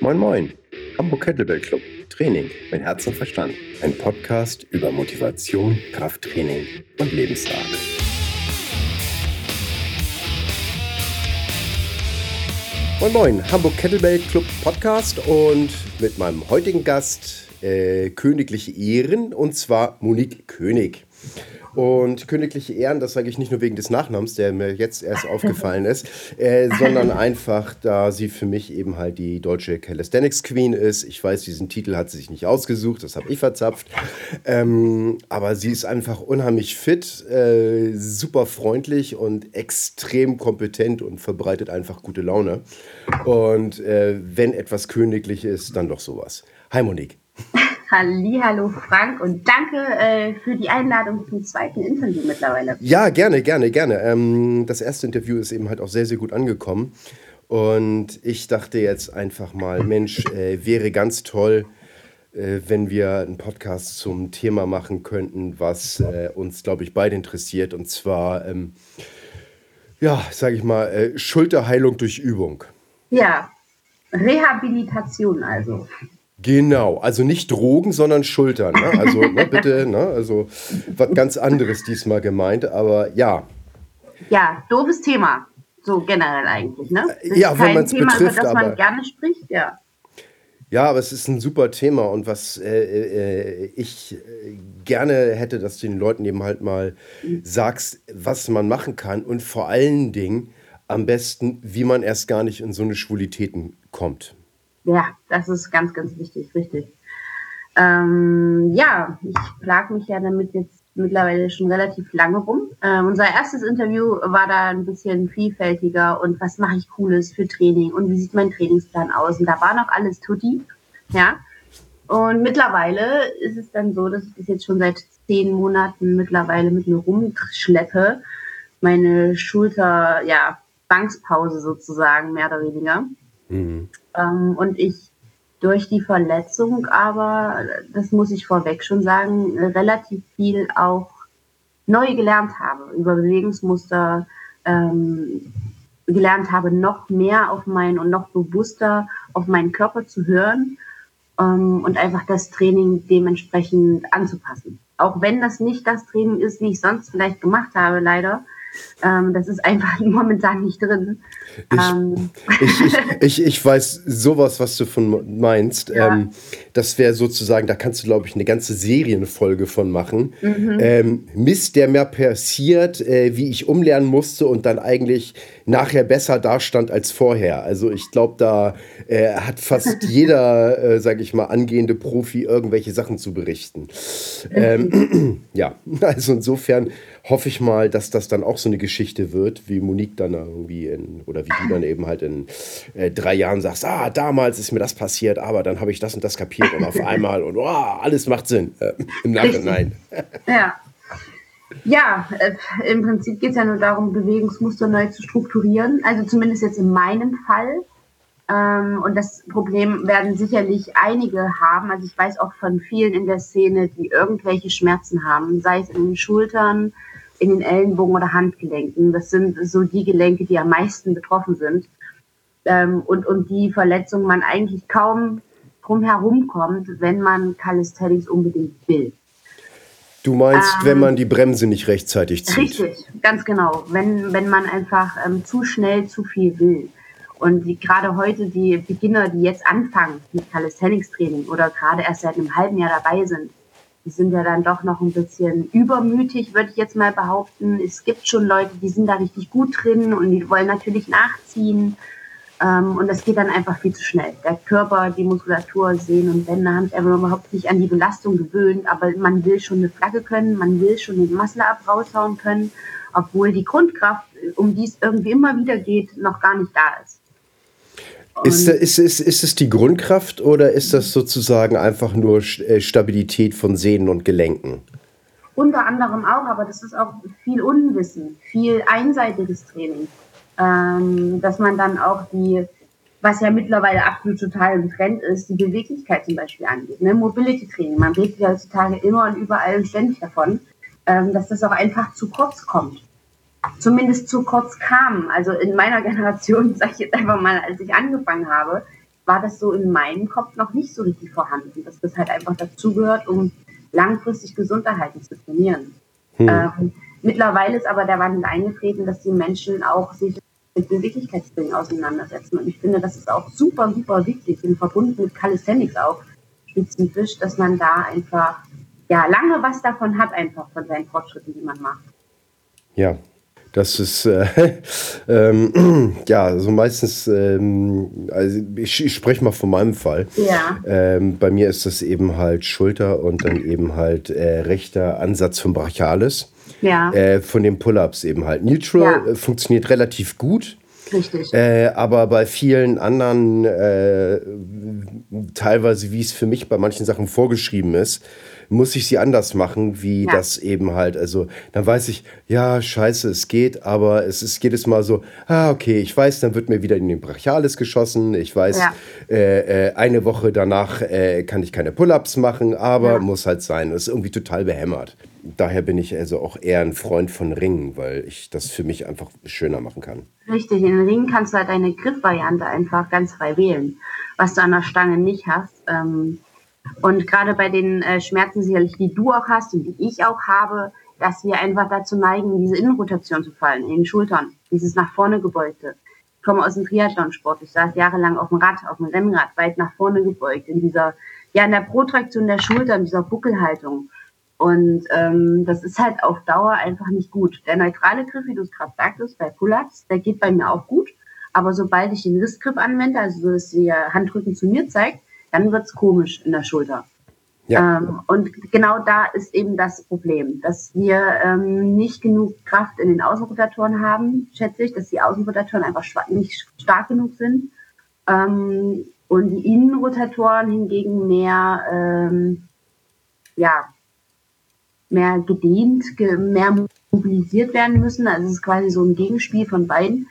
Moin Moin, Hamburg Kettlebell Club, Training mit Herz und Verstand. Ein Podcast über Motivation, Krafttraining und Lebensart. Moin Moin, Hamburg Kettlebell Club Podcast und mit meinem heutigen Gast äh, königliche Ehren und zwar Monique König. Und königliche Ehren, das sage ich nicht nur wegen des Nachnamens, der mir jetzt erst aufgefallen ist, äh, sondern einfach, da sie für mich eben halt die deutsche Calisthenics Queen ist. Ich weiß, diesen Titel hat sie sich nicht ausgesucht, das habe ich verzapft. Ähm, aber sie ist einfach unheimlich fit, äh, super freundlich und extrem kompetent und verbreitet einfach gute Laune. Und äh, wenn etwas königlich ist, dann doch sowas. Hi Monique. Hallo Frank und danke äh, für die Einladung zum zweiten Interview mittlerweile. Ja, gerne, gerne, gerne. Ähm, das erste Interview ist eben halt auch sehr, sehr gut angekommen. Und ich dachte jetzt einfach mal, Mensch, äh, wäre ganz toll, äh, wenn wir einen Podcast zum Thema machen könnten, was äh, uns, glaube ich, beide interessiert. Und zwar, ähm, ja, sage ich mal, äh, Schulterheilung durch Übung. Ja, Rehabilitation also. Genau, also nicht Drogen, sondern Schultern. Ne? Also ne, bitte, ne? also was ganz anderes diesmal gemeint, aber ja. Ja, doofes Thema, so generell eigentlich. Ne? ja, wenn man es betrifft, über das aber man gerne spricht, ja. Ja, aber es ist ein super Thema und was äh, äh, ich äh, gerne hätte, dass du den Leuten eben halt mal sagst, was man machen kann und vor allen Dingen am besten, wie man erst gar nicht in so eine Schwulitäten kommt. Ja, das ist ganz, ganz wichtig, richtig. Ähm, ja, ich plage mich ja damit jetzt mittlerweile schon relativ lange rum. Ähm, unser erstes Interview war da ein bisschen vielfältiger und was mache ich Cooles für Training und wie sieht mein Trainingsplan aus? Und da war noch alles tutti, ja. Und mittlerweile ist es dann so, dass ich das jetzt schon seit zehn Monaten mittlerweile mit mir rumschleppe. Meine Schulter, ja, Bankspause sozusagen, mehr oder weniger. Mhm. Ähm, und ich durch die Verletzung aber, das muss ich vorweg schon sagen, relativ viel auch neu gelernt habe über Bewegungsmuster, ähm, gelernt habe, noch mehr auf meinen und noch bewusster auf meinen Körper zu hören ähm, und einfach das Training dementsprechend anzupassen. Auch wenn das nicht das Training ist, wie ich sonst vielleicht gemacht habe, leider, ähm, das ist einfach momentan nicht drin. Ich, ähm. ich, ich, ich, weiß sowas, was du von meinst. Ja. Ähm, das wäre sozusagen, da kannst du, glaube ich, eine ganze Serienfolge von machen. Mhm. Ähm, Mist, der mir passiert, äh, wie ich umlernen musste und dann eigentlich nachher besser dastand als vorher. Also ich glaube, da äh, hat fast jeder, äh, sage ich mal, angehende Profi irgendwelche Sachen zu berichten. Ähm, ja, also insofern hoffe ich mal, dass das dann auch so eine Geschichte wird, wie Monique dann irgendwie in, oder wie du dann eben halt in äh, drei Jahren sagst, ah, damals ist mir das passiert, aber dann habe ich das und das kapiert und auf einmal und oh, alles macht Sinn äh, im Nachhinein. Ja. Ja, äh, im Prinzip geht es ja nur darum, Bewegungsmuster neu zu strukturieren. Also zumindest jetzt in meinem Fall. Ähm, und das Problem werden sicherlich einige haben. Also ich weiß auch von vielen in der Szene, die irgendwelche Schmerzen haben, sei es in den Schultern, in den Ellenbogen oder Handgelenken. Das sind so die Gelenke, die am meisten betroffen sind. Ähm, und, und die Verletzung man eigentlich kaum drum herum kommt, wenn man Calisthenics unbedingt will. Du meinst, ähm, wenn man die Bremse nicht rechtzeitig zieht? Richtig, ganz genau. Wenn, wenn man einfach ähm, zu schnell zu viel will. Und die, gerade heute die Beginner, die jetzt anfangen mit Calisthenics Training oder gerade erst seit einem halben Jahr dabei sind, die sind ja dann doch noch ein bisschen übermütig, würde ich jetzt mal behaupten. Es gibt schon Leute, die sind da richtig gut drin und die wollen natürlich nachziehen. Ähm, und das geht dann einfach viel zu schnell. Der Körper, die Muskulatur, Sehnen und Bänder haben sich einfach überhaupt nicht an die Belastung gewöhnt, aber man will schon eine Flagge können, man will schon den Muscle-Up raushauen können, obwohl die Grundkraft, um die es irgendwie immer wieder geht, noch gar nicht da ist. Ist, ist, ist, ist es die Grundkraft oder ist das sozusagen einfach nur äh, Stabilität von Sehnen und Gelenken? Unter anderem auch, aber das ist auch viel Unwissen, viel einseitiges Training. Ähm, dass man dann auch die, was ja mittlerweile absolut total im Trend ist, die Beweglichkeit zum Beispiel angeht. Ne? Mobility Training, man redet ja heutzutage immer und überall ständig davon, ähm, dass das auch einfach zu kurz kommt zumindest zu kurz kam. Also in meiner Generation, sage ich jetzt einfach mal, als ich angefangen habe, war das so in meinem Kopf noch nicht so richtig vorhanden, dass das halt einfach dazugehört, um langfristig gesund erhalten zu trainieren. Hm. Ähm, mittlerweile ist aber der Wandel eingetreten, dass die Menschen auch sich mit Beweglichkeitstraining auseinandersetzen. Und ich finde, das ist auch super, super wichtig, im Verbund mit Calisthenics auch spezifisch, dass man da einfach ja lange was davon hat, einfach von seinen Fortschritten, die man macht. Ja, das ist äh, ähm, ja so meistens, ähm, also ich, ich spreche mal von meinem Fall. Ja. Ähm, bei mir ist das eben halt Schulter und dann eben halt äh, rechter Ansatz vom Brachialis. Ja. Äh, von den Pull-ups eben halt. Neutral ja. Äh, funktioniert relativ gut. Richtig. Äh, aber bei vielen anderen, äh, teilweise wie es für mich bei manchen Sachen vorgeschrieben ist, muss ich sie anders machen, wie ja. das eben halt. Also dann weiß ich, ja, scheiße, es geht, aber es ist jedes Mal so, ah, okay, ich weiß, dann wird mir wieder in den Brachialis geschossen. Ich weiß, ja. äh, äh, eine Woche danach äh, kann ich keine Pull-ups machen, aber ja. muss halt sein. Das ist irgendwie total behämmert. Daher bin ich also auch eher ein Freund von Ringen, weil ich das für mich einfach schöner machen kann. Richtig, in den Ringen kannst du halt deine Griffvariante einfach ganz frei wählen, was du an der Stange nicht hast. Ähm, und gerade bei den äh, Schmerzen sicherlich, die du auch hast und die ich auch habe, dass wir einfach dazu neigen, in diese Innenrotation zu fallen, in den Schultern, dieses nach vorne gebeugte. Ich komme aus dem Triathlonsport. Ich saß jahrelang auf dem Rad, auf dem Rennrad, weit nach vorne gebeugt, in dieser, ja, in der Protraktion der Schultern, dieser Buckelhaltung. Und ähm, das ist halt auf Dauer einfach nicht gut. Der neutrale Griff, wie du es gerade sagtest, bei Pull-ups, der geht bei mir auch gut. Aber sobald ich den Rissgriff anwende, also so, dass der Handrücken zu mir zeigt, dann wird es komisch in der Schulter. Ja. Ähm, und genau da ist eben das Problem, dass wir ähm, nicht genug Kraft in den Außenrotatoren haben, schätze ich, dass die Außenrotatoren einfach nicht stark genug sind. Ähm, und die Innenrotatoren hingegen mehr, ähm, ja, mehr gedehnt, mehr mobilisiert werden müssen. Also es ist quasi so ein Gegenspiel von beiden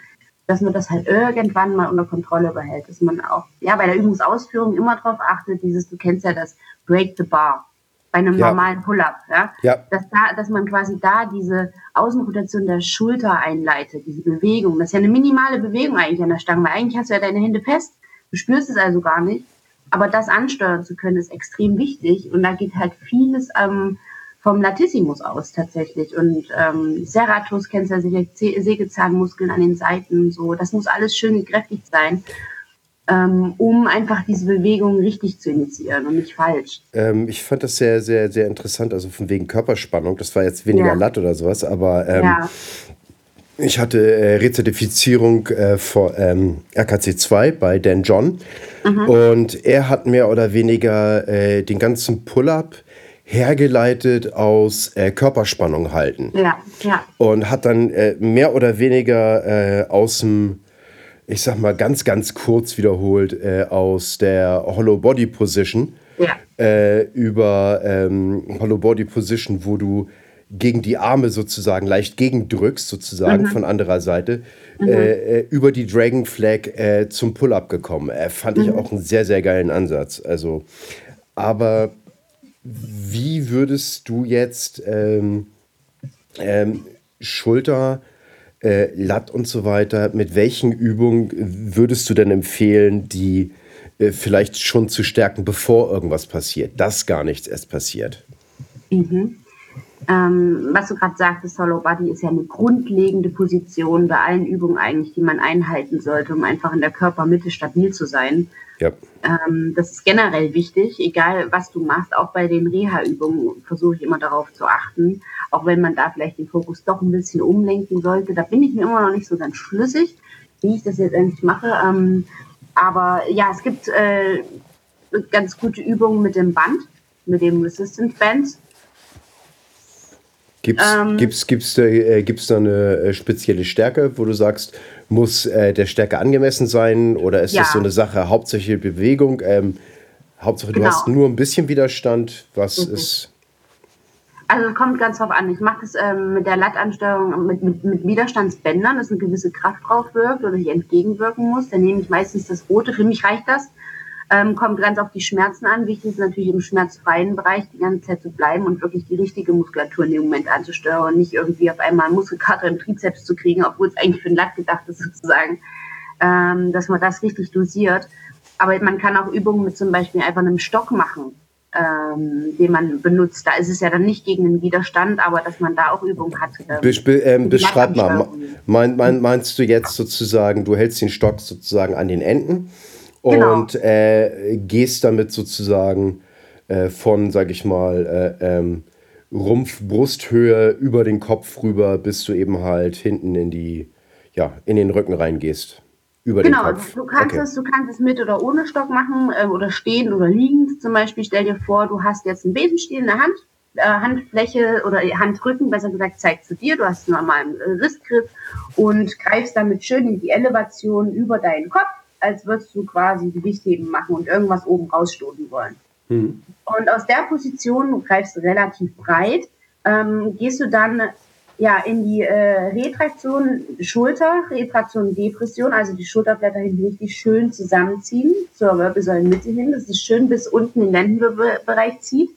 dass man das halt irgendwann mal unter Kontrolle behält, dass man auch ja bei der Übungsausführung immer darauf achtet, dieses, du kennst ja das Break the Bar bei einem ja. normalen Pull-up, ja? ja, Dass da, dass man quasi da diese Außenrotation der Schulter einleitet, diese Bewegung. Das ist ja eine minimale Bewegung eigentlich an der Stange, weil eigentlich hast du ja deine Hände fest, du spürst es also gar nicht. Aber das ansteuern zu können, ist extrem wichtig und da geht halt vieles ähm, vom Latissimus aus tatsächlich. Und ähm, Serratus kennst du ja sicher, Sägezahnmuskeln an den Seiten, so. Das muss alles schön kräftig sein. Ähm, um einfach diese Bewegung richtig zu initiieren und nicht falsch. Ähm, ich fand das sehr, sehr, sehr interessant, also von wegen Körperspannung. Das war jetzt weniger ja. Latt oder sowas, aber ähm, ja. ich hatte äh, Rezertifizierung äh, vor ähm, RKC 2 bei Dan John mhm. und er hat mehr oder weniger äh, den ganzen Pull-up hergeleitet aus äh, Körperspannung halten. Ja, ja. Und hat dann äh, mehr oder weniger äh, aus dem, ich sag mal ganz, ganz kurz wiederholt, äh, aus der Hollow Body Position ja. Äh, über ähm, Hollow Body Position, wo du gegen die Arme sozusagen leicht gegendrückst, sozusagen mhm. von anderer Seite, mhm. äh, über die Dragon Flag äh, zum Pull-up gekommen. Äh, fand mhm. ich auch einen sehr, sehr geilen Ansatz. Also, aber wie würdest du jetzt ähm, ähm, Schulter, äh, Latt und so weiter, mit welchen Übungen würdest du denn empfehlen, die äh, vielleicht schon zu stärken, bevor irgendwas passiert, dass gar nichts erst passiert? Mhm. Ähm, was du gerade sagtest, Hollow Body ist ja eine grundlegende Position bei allen Übungen eigentlich, die man einhalten sollte, um einfach in der Körpermitte stabil zu sein. Ja. Ähm, das ist generell wichtig, egal was du machst. Auch bei den Reha-Übungen versuche ich immer darauf zu achten, auch wenn man da vielleicht den Fokus doch ein bisschen umlenken sollte. Da bin ich mir immer noch nicht so ganz schlüssig, wie ich das jetzt endlich mache. Ähm, aber ja, es gibt äh, ganz gute Übungen mit dem Band, mit dem Resistance Band Gibt es ähm, gibt's, gibt's da, äh, gibt's da eine äh, spezielle Stärke, wo du sagst, muss äh, der Stärke angemessen sein oder ist ja. das so eine Sache, hauptsächlich Bewegung? Ähm, Hauptsache, genau. du hast nur ein bisschen Widerstand. Was mhm. ist. Also es kommt ganz drauf an. Ich mache das ähm, mit der Lattansteuerung mit, mit, mit Widerstandsbändern, dass eine gewisse Kraft drauf wirkt oder ich entgegenwirken muss. Dann nehme ich meistens das Rote. Für mich reicht das. Ähm, kommt ganz auf die Schmerzen an. Wichtig ist natürlich im schmerzfreien Bereich die ganze Zeit zu bleiben und wirklich die richtige Muskulatur in dem Moment anzusteuern und nicht irgendwie auf einmal Muskelkater im Trizeps zu kriegen, obwohl es eigentlich für den Latt gedacht ist sozusagen, ähm, dass man das richtig dosiert. Aber man kann auch Übungen mit zum Beispiel einfach einem Stock machen, ähm, den man benutzt. Da ist es ja dann nicht gegen den Widerstand, aber dass man da auch Übungen hat. Ähm, Be ähm, beschreib mal, mein, mein, meinst du jetzt sozusagen, du hältst den Stock sozusagen an den Enden genau. und äh, gehst damit sozusagen äh, von, sag ich mal, äh, ähm, Rumpf, Brusthöhe über den Kopf rüber, bis du eben halt hinten in die, ja, in den Rücken reingehst. Über genau, den Kopf. Du, kannst okay. es, du kannst es mit oder ohne Stock machen äh, oder stehen oder liegend. Zum Beispiel stell dir vor, du hast jetzt einen Besenstiel in der Hand, äh, Handfläche oder Handrücken, besser gesagt, zeigt zu dir. Du hast einen normalen äh, Rissgriff und greifst damit schön in die Elevation über deinen Kopf, als würdest du quasi Gewichtheben machen und irgendwas oben rausstoßen wollen. Mhm. Und aus der Position, du greifst relativ breit, ähm, gehst du dann ja in die äh, Retraktion Schulter, Retraktion Depression, also die Schulterblätter hinten richtig schön zusammenziehen zur Wirbelsäulenmitte hin, dass es schön bis unten in den Lendenbereich zieht.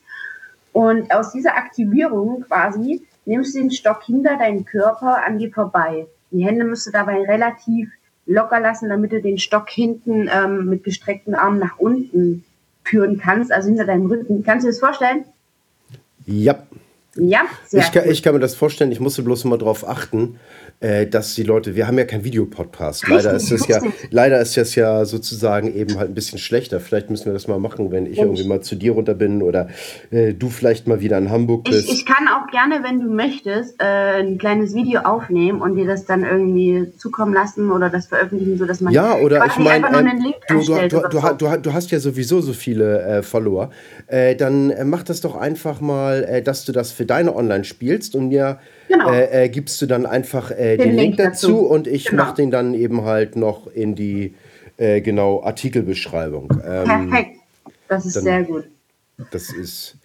Und aus dieser Aktivierung quasi nimmst du den Stock hinter deinen Körper an dir vorbei. Die Hände müsst du dabei relativ locker lassen, damit du den Stock hinten ähm, mit gestreckten Armen nach unten führen kannst, also hinter deinem Rücken. Kannst du dir das vorstellen? Ja. Ja, sehr ich kann, ich kann mir das vorstellen, ich musste bloß immer darauf achten, äh, dass die Leute, wir haben ja keinen Videopodcast. Leider ist es ja, leider ist das ja sozusagen eben halt ein bisschen schlechter. Vielleicht müssen wir das mal machen, wenn ich irgendwie mal zu dir runter bin oder äh, du vielleicht mal wieder in Hamburg bist. Ich, ich kann auch gerne, wenn du möchtest, äh, ein kleines Video aufnehmen und dir das dann irgendwie zukommen lassen oder das veröffentlichen, sodass man ja oder ich meine, ähm, du, du, du, du, du, du, hast ja sowieso so viele äh, Follower. Äh, dann mach das doch einfach mal, dass du das für deine online spielst und mir Genau. Äh, äh, gibst du dann einfach äh, den, den, Link, dazu, dazu. und ich genau. mache den dann eben halt noch in die äh, genau Artikelbeschreibung. Ähm, Perfekt, das ist dann, sehr gut. Das ist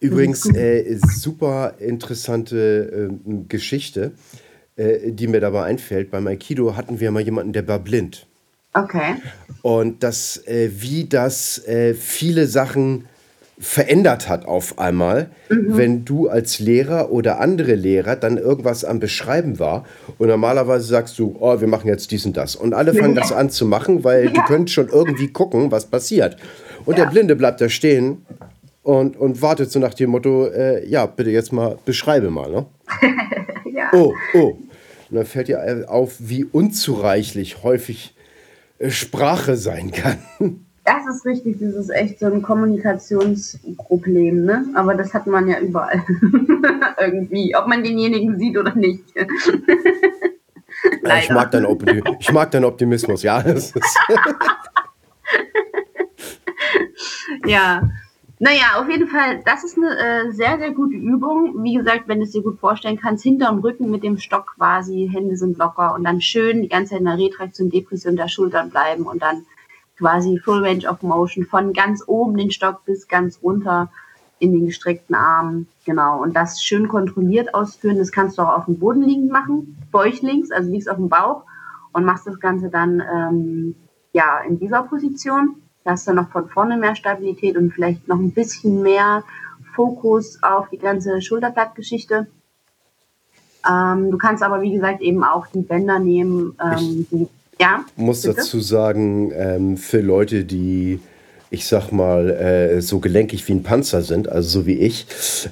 übrigens äh, super interessante ähm, Geschichte, äh, die mir dabei einfällt. Beim Aikido hatten wir mal jemanden, der war blind. Okay. Und das, wie das viele Sachen verändert hat auf einmal, mhm. wenn du als Lehrer oder andere Lehrer dann irgendwas am Beschreiben war und normalerweise sagst du, oh, wir machen jetzt dies und das und alle fangen ja. das an zu machen, weil ja. du könntest schon irgendwie gucken, was passiert. Und ja. der Blinde bleibt da stehen und, und wartet so nach dem Motto, äh, ja, bitte jetzt mal beschreibe mal, ne? ja. Oh, oh. Und dann fällt dir auf, wie unzureichlich häufig äh, Sprache sein kann. Das ist richtig, das ist echt so ein Kommunikationsproblem, ne? Aber das hat man ja überall. Irgendwie, ob man denjenigen sieht oder nicht. ich, mag deinen ich mag deinen Optimismus, ja. ja. Naja, auf jeden Fall, das ist eine äh, sehr, sehr gute Übung. Wie gesagt, wenn du es dir gut vorstellen kannst, hinterm Rücken mit dem Stock quasi, Hände sind locker und dann schön die ganze Zeit in der Retraktion, Depression der Schultern bleiben und dann quasi Full Range of Motion von ganz oben den Stock bis ganz runter in den gestreckten Armen. Genau. Und das schön kontrolliert ausführen. Das kannst du auch auf dem Boden liegend machen, bäuchlings, also liegst auf dem Bauch und machst das Ganze dann ähm, ja in dieser Position. Da hast du noch von vorne mehr Stabilität und vielleicht noch ein bisschen mehr Fokus auf die ganze Schulterblattgeschichte. Ähm, du kannst aber, wie gesagt, eben auch die Bänder nehmen, ähm, die ja. Muss bitte? dazu sagen, ähm, für Leute, die ich sag mal, äh, so gelenkig wie ein Panzer sind, also so wie ich,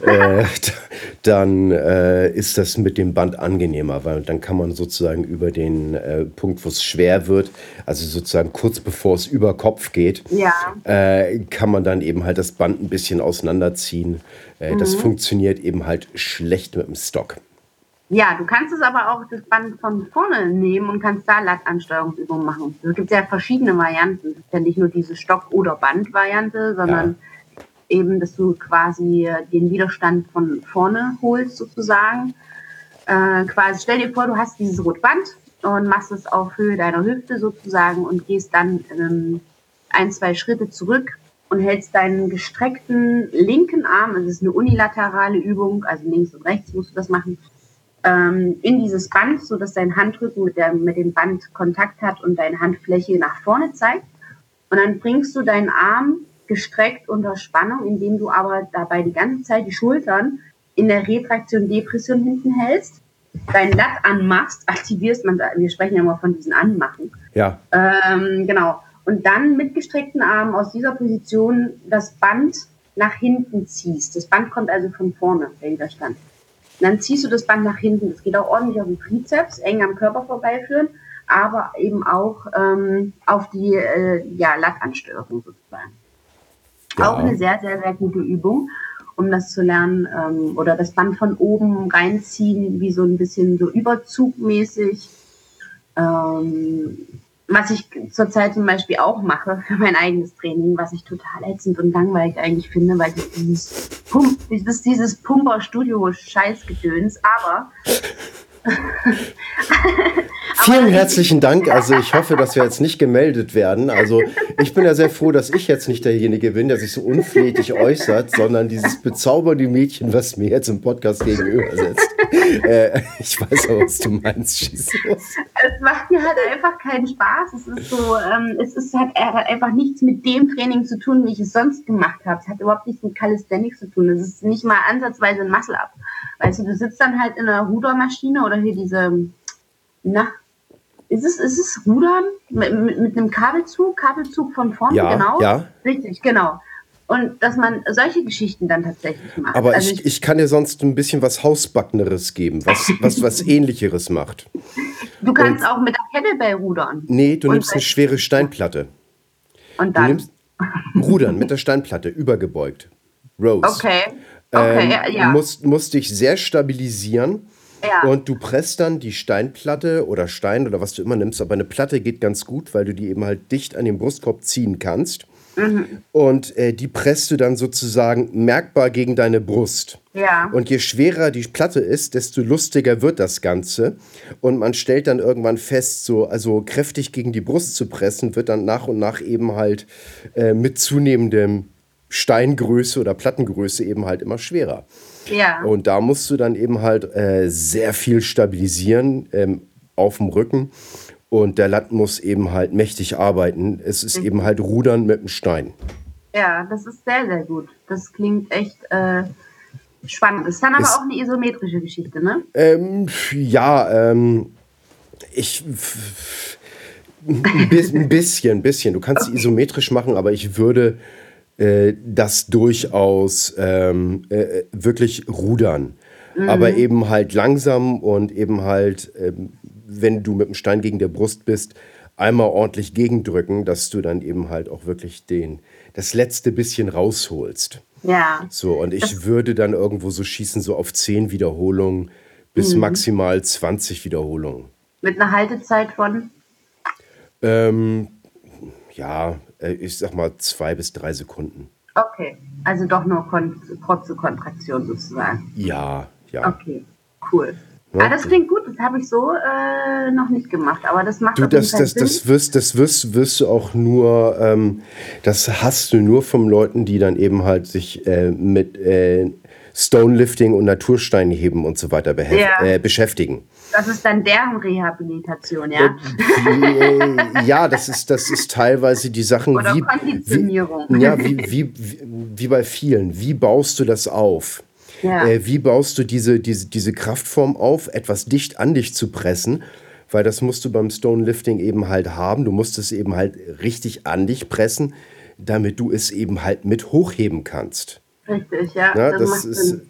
äh, dann äh, ist das mit dem Band angenehmer, weil dann kann man sozusagen über den äh, Punkt, wo es schwer wird, also sozusagen kurz bevor es über Kopf geht, ja. Äh, kann man dann eben halt das Band ein bisschen auseinanderziehen. Äh, mhm. Das funktioniert eben halt schlecht mit dem Stock. Ja, du kannst es aber auch das Band von vorne nehmen und kannst da Lattansteuerungsübungen machen. Es gibt ja verschiedene Varianten. Es ist ja nicht nur diese Stock- oder Band-Variante, sondern ja. eben, dass du quasi den Widerstand von vorne holst sozusagen. Äh, quasi, stell dir vor, du hast dieses Rotband und machst es auf Höhe deiner Hüfte sozusagen und gehst dann ähm, ein, zwei Schritte zurück und hältst deinen gestreckten linken Arm, also es ist eine unilaterale Übung, also links und rechts musst du das machen, ähm, in dieses Band, so dass dein Handrücken mit, der, mit dem Band Kontakt hat und deine Handfläche nach vorne zeigt. Und dann bringst du deinen Arm gestreckt unter Spannung, indem du aber dabei die ganze Zeit die Schultern in der Retraktion, Depression hinten hältst, dein Lat anmachst, aktivierst, man, wir sprechen ja immer von diesen Anmachen. Ja. Ähm, genau. und dann mit gestreckten Armen aus dieser Position das Band nach hinten ziehst. Das Band kommt also von vorne, der Widerstand. Und dann ziehst du das Band nach hinten. Das geht auch ordentlich auf den Trizeps, eng am Körper vorbeiführen, aber eben auch ähm, auf die äh, ja, Lattansteuerung sozusagen. Ja. Auch eine sehr, sehr, sehr gute Übung, um das zu lernen. Ähm, oder das Band von oben reinziehen, wie so ein bisschen so überzugmäßig. Ähm, was ich zurzeit zum Beispiel auch mache für mein eigenes Training, was ich total ätzend und langweilig eigentlich finde, weil dieses Pump, dieses, dieses Pumper-Studio-Scheißgedöns, aber Vielen herzlichen Dank. Also ich hoffe, dass wir jetzt nicht gemeldet werden. Also ich bin ja sehr froh, dass ich jetzt nicht derjenige bin, der sich so unflätig äußert, sondern dieses bezaubernde Mädchen, was mir jetzt im Podcast gegenüber sitzt. Äh, ich weiß auch, was du meinst. Los. Es macht mir halt einfach keinen Spaß. Es ist so, ähm, es ist halt einfach nichts mit dem Training zu tun, wie ich es sonst gemacht habe. Es hat überhaupt nichts mit Calisthenics zu tun. Es ist nicht mal ansatzweise ein Muscle-Up. Weißt du, du sitzt dann halt in einer Rudermaschine oder hier diese, na, ist es, ist es Rudern mit, mit, mit einem Kabelzug, Kabelzug von vorne, ja, genau? Ja. Richtig, genau. Und dass man solche Geschichten dann tatsächlich macht. Aber also ich, ich kann dir sonst ein bisschen was Hausbackneres geben, was, was, was ähnlicheres macht. Du kannst Und, auch mit der Kettlebell rudern. Nee, du nimmst eine schwere Steinplatte. Und dann? Du nimmst Rudern mit der Steinplatte, übergebeugt. Rose. Okay. Okay, ähm, ja, ja. Musst, musst dich sehr stabilisieren. Ja. Und du presst dann die Steinplatte oder Stein oder was du immer nimmst, aber eine Platte geht ganz gut, weil du die eben halt dicht an den Brustkorb ziehen kannst. Mhm. Und äh, die presst du dann sozusagen merkbar gegen deine Brust. Ja. Und je schwerer die Platte ist, desto lustiger wird das Ganze. Und man stellt dann irgendwann fest, so also kräftig gegen die Brust zu pressen, wird dann nach und nach eben halt äh, mit zunehmendem Steingröße oder Plattengröße eben halt immer schwerer. Ja. Und da musst du dann eben halt äh, sehr viel stabilisieren ähm, auf dem Rücken. Und der Latt muss eben halt mächtig arbeiten. Es ist mhm. eben halt Rudern mit dem Stein. Ja, das ist sehr, sehr gut. Das klingt echt äh, spannend. Ist dann aber es, auch eine isometrische Geschichte, ne? Ähm, ja, ähm, ich. Ein bisschen, ein bisschen. Du kannst okay. isometrisch machen, aber ich würde äh, das durchaus ähm, äh, wirklich rudern. Mhm. Aber eben halt langsam und eben halt, ähm, wenn du mit dem Stein gegen der Brust bist, einmal ordentlich gegendrücken, dass du dann eben halt auch wirklich den, das letzte bisschen rausholst. Ja. So, und ich das würde dann irgendwo so schießen, so auf 10 Wiederholungen bis mhm. maximal 20 Wiederholungen. Mit einer Haltezeit von? Ähm, ja, äh, ich sag mal zwei bis drei Sekunden. Okay, also doch nur Kon kurze Kontraktion sozusagen. Ja, ja. Okay, cool. Ja, ah, das klingt gut, das habe ich so äh, noch nicht gemacht, aber das macht du, das, das, das wirst, das wirst, wirst du auch nur, ähm, das hast du nur von Leuten, die dann eben halt sich äh, mit äh, Stonelifting und Natursteinheben und so weiter ja. äh, beschäftigen. Das ist dann deren Rehabilitation, ja? Äh, ja, das ist, das ist teilweise die Sachen Oder wie, Konditionierung. Wie, ja, wie, wie, wie bei vielen. Wie baust du das auf? Ja. Äh, wie baust du diese, diese, diese Kraftform auf, etwas dicht an dich zu pressen? Weil das musst du beim Stonelifting eben halt haben. Du musst es eben halt richtig an dich pressen, damit du es eben halt mit hochheben kannst. Richtig, ja. Na, das, das ist, Sinn.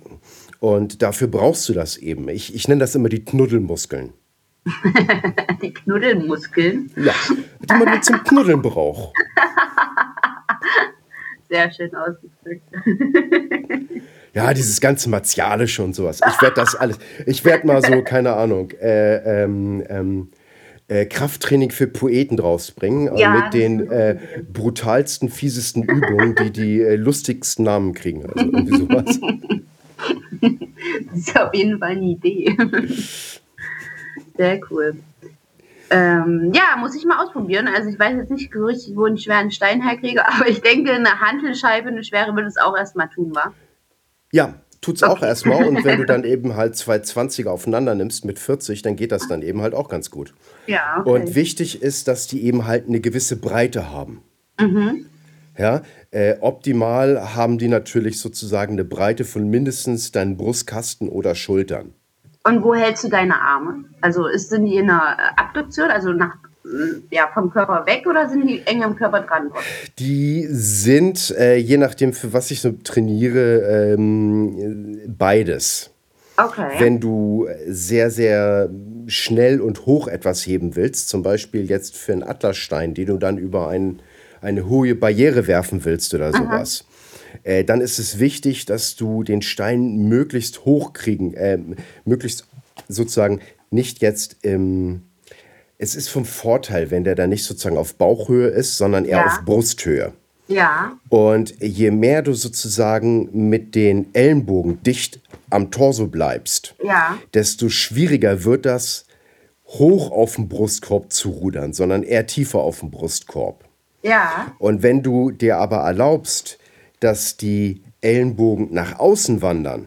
Und dafür brauchst du das eben. Ich, ich nenne das immer die Knuddelmuskeln. die Knuddelmuskeln? Ja, die man nur zum Knuddeln braucht. Sehr schön ausgedrückt. ja, dieses ganze Martialische und sowas. Ich werde das alles, ich werde mal so, keine Ahnung, äh, ähm, ähm, äh, Krafttraining für Poeten draus bringen, ja, mit den äh, brutalsten, fiesesten Übungen, die die äh, lustigsten Namen kriegen. Also irgendwie sowas. das ist auf jeden Fall eine Idee. Sehr cool. Ähm, ja, muss ich mal ausprobieren. Also ich weiß jetzt nicht richtig, wo ich einen schweren Stein herkriege, aber ich denke, eine Handelscheibe, eine schwere, würde es auch erstmal tun, wa? Ja, tut's okay. auch erstmal. Und wenn du dann eben halt zwei 20er aufeinander nimmst mit 40, dann geht das dann eben halt auch ganz gut. Ja. Okay. Und wichtig ist, dass die eben halt eine gewisse Breite haben. Mhm. Ja, äh, optimal haben die natürlich sozusagen eine Breite von mindestens deinen Brustkasten oder Schultern. Und wo hältst du deine Arme? Also ist, sind die in einer Abduktion, also nach ja, vom Körper weg oder sind die eng am Körper dran? Die sind, äh, je nachdem, für was ich so trainiere, ähm, beides. Okay. Wenn du sehr, sehr schnell und hoch etwas heben willst, zum Beispiel jetzt für einen Atlasstein, den du dann über ein, eine hohe Barriere werfen willst oder sowas, äh, dann ist es wichtig, dass du den Stein möglichst hoch kriegen, äh, möglichst sozusagen nicht jetzt im. Es ist vom Vorteil, wenn der dann nicht sozusagen auf Bauchhöhe ist, sondern eher Ja. auf Brusthöhe. Ja, Und je mehr du sozusagen mit den Ellenbogen dicht am Torso bleibst, ja, desto schwieriger wird das, hoch auf den Brustkorb zu rudern, sondern eher tiefer auf den Brustkorb. Ja, Und wenn du dir aber erlaubst, dass die Ellenbogen nach außen wandern,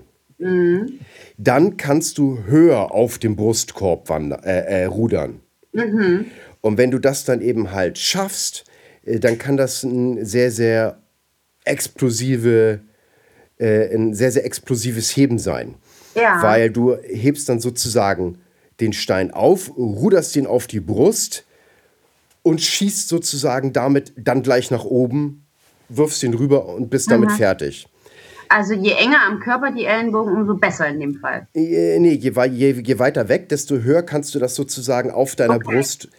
dann kannst du höher auf dem Brustkorb wander, äh, äh, rudern. Und wenn du das dann eben halt schaffst, äh, dann kann das ein sehr, sehr explosive, äh, ein sehr, sehr explosives Heben sein. ja. Weil du hebst dann sozusagen den Stein auf, ruderst ihn auf die Brust und schießt sozusagen damit dann gleich nach oben, wirfst ihn rüber und bist damit fertig. Also je enger am Körper die Ellenbogen, umso besser in dem Fall. Äh, Nee, je, je, je weiter weg, desto höher kannst du das sozusagen auf deiner Okay. Brust,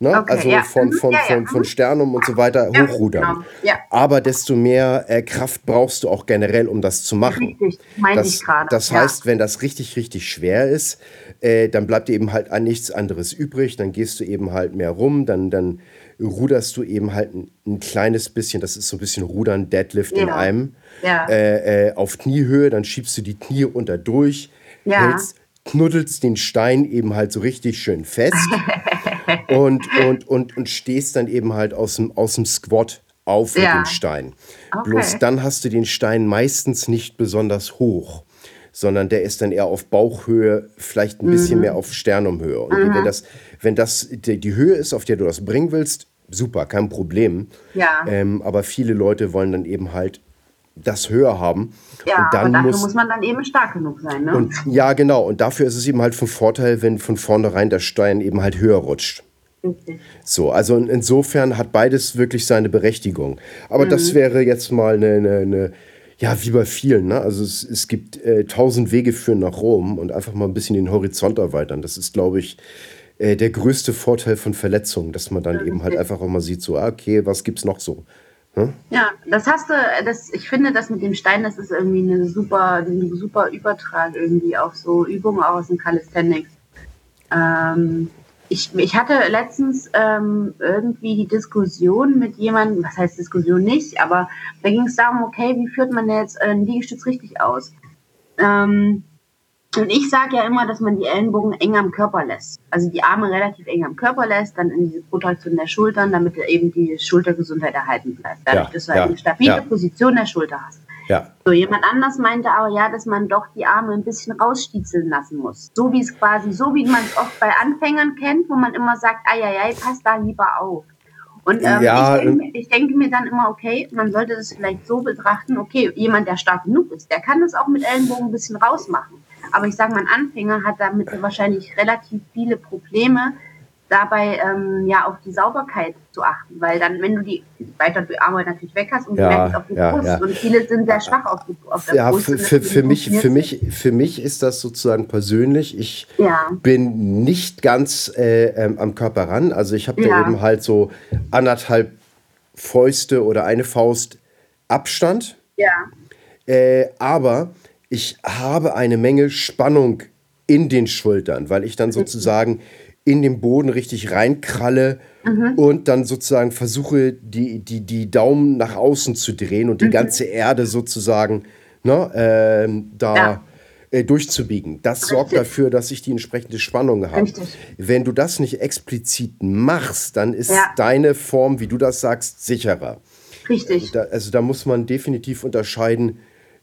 ne? Okay, also ja. von, Mhm, von, ja, ja, von, von mhm. Sternum und so weiter, hochrudern. genau. Aber desto mehr äh, Kraft brauchst du auch generell, um das zu machen. Richtig, meinte das, ich gerade, Das heißt, wenn das richtig, richtig schwer ist, äh, dann bleibt dir eben halt an nichts anderes übrig. Dann gehst du eben halt mehr rum, dann, dann ruderst du eben halt ein, ein kleines bisschen, das ist so ein bisschen Rudern, Deadlift in einem, äh, äh, auf Kniehöhe, dann schiebst du die Knie unter durch, hältst, knuddelst den Stein eben halt so richtig schön fest und, und, und, und stehst dann eben halt aus dem, aus dem Squat auf mit Ja. dem Stein. Okay. Bloß dann hast du den Stein meistens nicht besonders hoch, sondern der ist dann eher auf Bauchhöhe, vielleicht ein bisschen Mhm. mehr auf Sternumhöhe. Und wenn das, wenn das die, die Höhe ist, auf der du das bringen willst, super, kein Problem. Ja. Ähm, aber viele Leute wollen dann eben halt das höher haben. Ja, und dann aber dafür muss, muss man dann eben stark genug sein, ne? und ja, genau. Und dafür ist es eben halt von Vorteil, wenn von vornherein der Stein eben halt höher rutscht. So, also in- insofern hat beides wirklich seine Berechtigung. Aber das wäre jetzt mal eine, eine, eine ja, wie bei vielen, ne? Also es, es gibt äh, tausend Wege führen nach Rom und einfach mal ein bisschen den Horizont erweitern. Das ist, glaube ich, äh, der größte Vorteil von Verletzungen, dass man dann eben halt einfach auch mal sieht, so, ah, okay, was gibt's noch so? Ja, das hast du, das, ich finde, das mit dem Stein, das ist irgendwie eine super, ein super Übertrag irgendwie auf so Übungen aus dem Calisthenics. Ähm, ich, ich hatte letztens ähm, irgendwie die Diskussion mit jemandem, was heißt Diskussion nicht, aber da ging es darum, okay, wie führt man jetzt einen Liegestütz richtig aus? Ähm, und ich sage ja immer, dass man die Ellenbogen eng am Körper lässt. Also die Arme relativ eng am Körper lässt, dann in diese Protraktion der Schultern, damit eben die Schultergesundheit erhalten bleibt. Dadurch, Ja, dass du halt ja, eine stabile ja. Position der Schulter hast. Ja, So, jemand anders meinte aber ja, dass man doch die Arme ein bisschen rausstiezeln lassen muss. So wie es quasi, so wie man es oft bei Anfängern kennt, wo man immer sagt, ei, passt da lieber auf. Und ähm, Ja, ich, denke, ich denke mir dann immer, okay, man sollte das vielleicht so betrachten, okay, jemand, der stark genug ist, der kann das auch mit Ellenbogen ein bisschen rausmachen. Aber ich sage mal, ein Anfänger hat damit wahrscheinlich relativ viele Probleme, dabei ähm, ja auf die Sauberkeit zu achten, weil dann, wenn du die weiter die Arme natürlich weg hast und Ja, du merkst auf die ja, Brust ja. und viele sind sehr schwach auf, die, auf der ja Brust. für, für, für, mich, für, mich, für mich ist das sozusagen persönlich. Ich bin nicht ganz äh, ähm, am Körper ran. Also ich habe da eben halt so anderthalb Fäuste oder eine Faust Abstand. Ja, Äh, aber ich habe eine Menge Spannung in den Schultern, weil ich dann sozusagen in den Boden richtig reinkralle und dann sozusagen versuche, die, die, die Daumen nach außen zu drehen und die ganze Erde sozusagen ne, ähm, da Ja. äh, durchzubiegen. Das sorgt Richtig. dafür, dass ich die entsprechende Spannung habe. Richtig. Wenn du das nicht explizit machst, dann ist Ja. deine Form, wie du das sagst, sicherer. richtig. Da, also da muss man definitiv unterscheiden,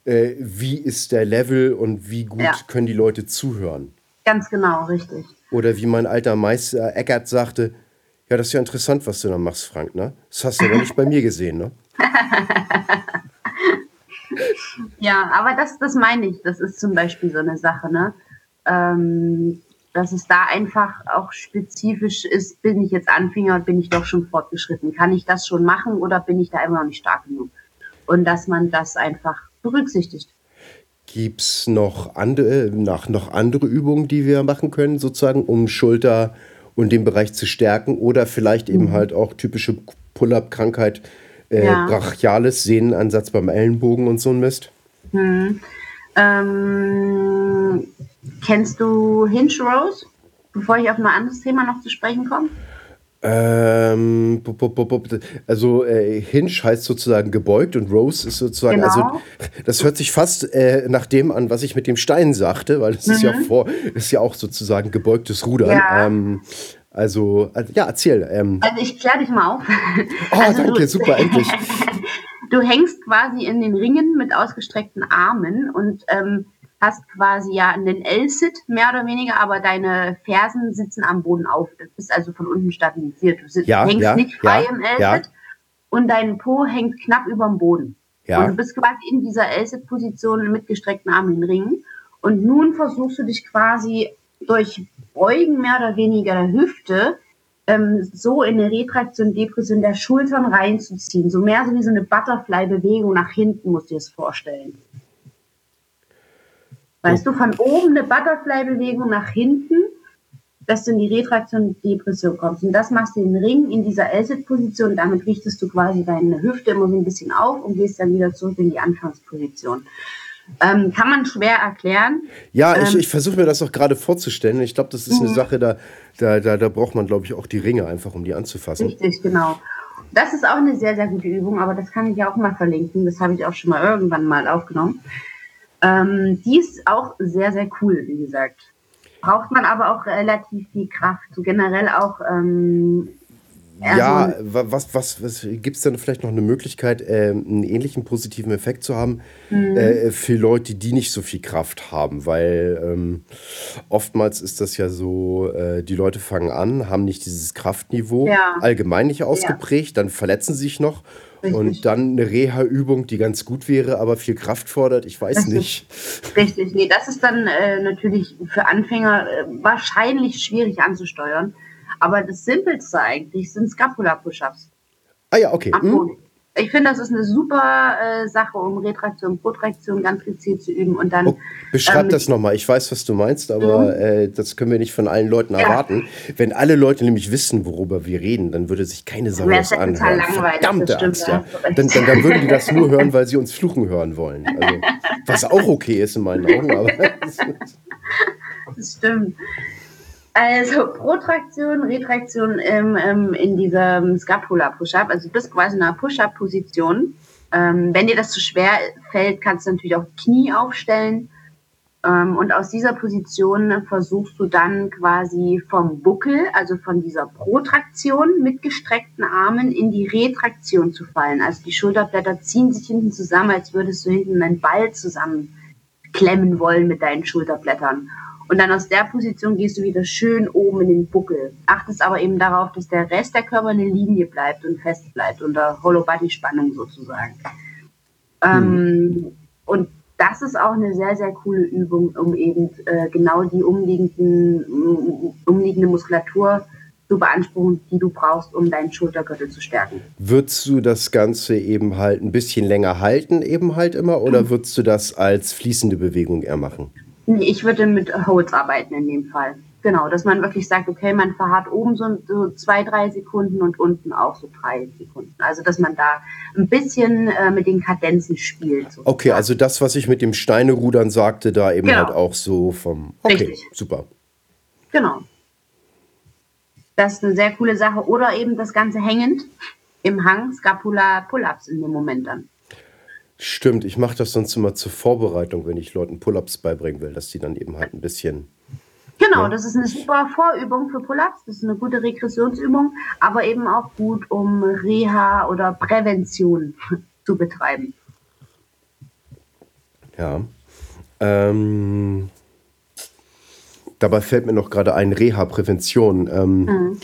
äh, wie ist der Level und wie gut Ja. können die Leute zuhören. Ganz genau, richtig. Oder wie mein alter Meister Eckert sagte, ja, das ist ja interessant, was du da machst, Frank, ne? Das hast du aber nicht bei mir gesehen, ne? Ja, aber das, das meine ich. Das ist zum Beispiel so eine Sache, ne? Ähm, dass es da einfach auch spezifisch ist, bin ich jetzt Anfänger und bin ich doch schon fortgeschritten? Kann ich das schon machen oder bin ich da immer noch nicht stark genug? Und dass man das einfach berücksichtigt. Gibt es noch andere, nach, noch andere Übungen, die wir machen können, sozusagen, um Schulter und den Bereich zu stärken? Oder vielleicht eben mhm. halt auch typische Pull-up-Krankheit, äh, ja. brachiales Sehnenansatz beim Ellenbogen und so ein Mist? Mhm. Ähm, kennst du Hinge Rose? Bevor ich auf ein anderes Thema noch zu sprechen komme. Ähm, also äh, Hinge heißt sozusagen gebeugt und Rose ist sozusagen, also genau. also das hört sich fast äh, nach dem an, was ich mit dem Stein sagte, weil das mhm. ist ja mhm. vor, ist ja auch sozusagen gebeugtes Rudern. Ja. Ähm, also, also, ja, erzähl. Ähm. Also ich kläre dich mal auf. Oh, also danke, du, super, endlich. du hängst quasi in den Ringen mit ausgestreckten Armen und ähm, hast quasi ja einen L-Sit mehr oder weniger, aber deine Fersen sitzen am Boden auf. Du bist also von unten stabilisiert. Du sitzt, ja, hängst ja, nicht frei ja, im L-Sit und dein Po hängt knapp über dem Boden. Ja. Und du bist quasi in dieser L-Sit-Position mit gestreckten Armen in Ringen. Und nun versuchst du dich quasi durch Beugen mehr oder weniger der Hüfte ähm, so in eine Retraktion, Depression der Schultern reinzuziehen. So mehr so wie so eine Butterfly-Bewegung nach hinten, musst du dir das vorstellen. Weißt du, von oben eine Butterfly-Bewegung nach hinten, dass du in die Retraktion Depression kommst. Und das machst du im Ring in dieser L-Sit-Position. Damit richtest du quasi deine Hüfte immer so ein bisschen auf und gehst dann wieder zurück in die Anfangsposition. Ähm, kann man schwer erklären. Ja, ähm, ich, ich versuche mir das auch gerade vorzustellen. Ich glaube, das ist eine mhm. Sache, da, da, da, da braucht man, glaube ich, auch die Ringe einfach, um die anzufassen. Richtig, genau. Das ist auch eine sehr, sehr gute Übung, aber das kann ich ja auch mal verlinken. Das habe ich auch schon mal irgendwann mal aufgenommen. Ähm, die ist auch sehr, sehr cool, wie gesagt. Braucht man aber auch relativ viel Kraft. So generell auch ähm, ja, was, was, was gibt es denn vielleicht noch eine Möglichkeit, äh, einen ähnlichen positiven Effekt zu haben mhm. äh, für Leute, die nicht so viel Kraft haben? Weil ähm, oftmals ist das ja so, äh, die Leute fangen an, haben nicht dieses Kraftniveau ja. allgemein nicht ausgeprägt, ja. dann verletzen sie sich noch Richtig. und dann eine Reha-Übung, die ganz gut wäre, aber viel Kraft fordert, ich weiß das nicht. richtig, nee, das ist dann äh, natürlich für Anfänger äh, wahrscheinlich schwierig anzusteuern. Aber das Simpelste eigentlich sind Scapula-Push-Ups. Ah ja, okay. Hm. Ich finde, das ist eine super äh, Sache, um Retraktion, Protraktion ganz gezielt zu üben und dann. Oh, beschreib ähm, das nochmal. Ich weiß, was du meinst, aber mhm. äh, das können wir nicht von allen Leuten ja. erwarten. Wenn alle Leute nämlich wissen, worüber wir reden, dann würde sich keine Sau das anhören. Total langweilig, Verdammte Angst, ja. Dann, dann, dann, würden die das nur hören, weil sie uns fluchen hören wollen. Also, was auch okay ist in meinen Augen, aber. das stimmt. Also Protraktion, Retraktion im, ähm, in diesem Scapula-Push-Up. Also du bist quasi in einer Push-Up-Position. Ähm, wenn dir das zu schwer fällt, kannst du natürlich auch Knie aufstellen. Ähm, und aus dieser Position versuchst du dann quasi vom Buckel, also von dieser Protraktion mit gestreckten Armen in die Retraktion zu fallen. Also die Schulterblätter ziehen sich hinten zusammen, als würdest du hinten einen Ball zusammenklemmen wollen mit deinen Schulterblättern. Und dann aus der Position gehst du wieder schön oben in den Buckel. Achtest aber eben darauf, dass der Rest der Körper eine Linie bleibt und fest bleibt, unter Hollow-Body-Spannung sozusagen. Mhm. Ähm, und das ist auch eine sehr, sehr coole Übung, um eben äh, genau die umliegenden, umliegende Muskulatur zu beanspruchen, die du brauchst, um deinen Schultergürtel zu stärken. Würdest du das Ganze eben halt ein bisschen länger halten, eben halt immer, oder mhm. würdest du das als fließende Bewegung eher machen? Ich würde mit Holds arbeiten in dem Fall. Genau, dass man wirklich sagt, okay, man verharrt oben so, so zwei, drei Sekunden und unten auch so drei Sekunden. Also, dass man da ein bisschen äh, mit den Kadenzen spielt. Sozusagen. Okay, also das, was ich mit dem Steinerudern sagte, da eben genau. halt auch so vom. Okay, Richtig. super. Genau. Das ist eine sehr coole Sache. Oder eben das Ganze hängend im Hang, Scapula Pull-Ups in dem Moment dann. Stimmt, ich mache das sonst immer zur Vorbereitung, wenn ich Leuten Pull-ups beibringen will, dass die dann eben halt ein bisschen. Genau, ja. das ist eine super Vorübung für Pull-ups, das ist eine gute Regressionsübung, aber eben auch gut, um Reha oder Prävention zu betreiben. Ja. Ähm, dabei fällt mir noch gerade ein Reha-Prävention. Ähm, mhm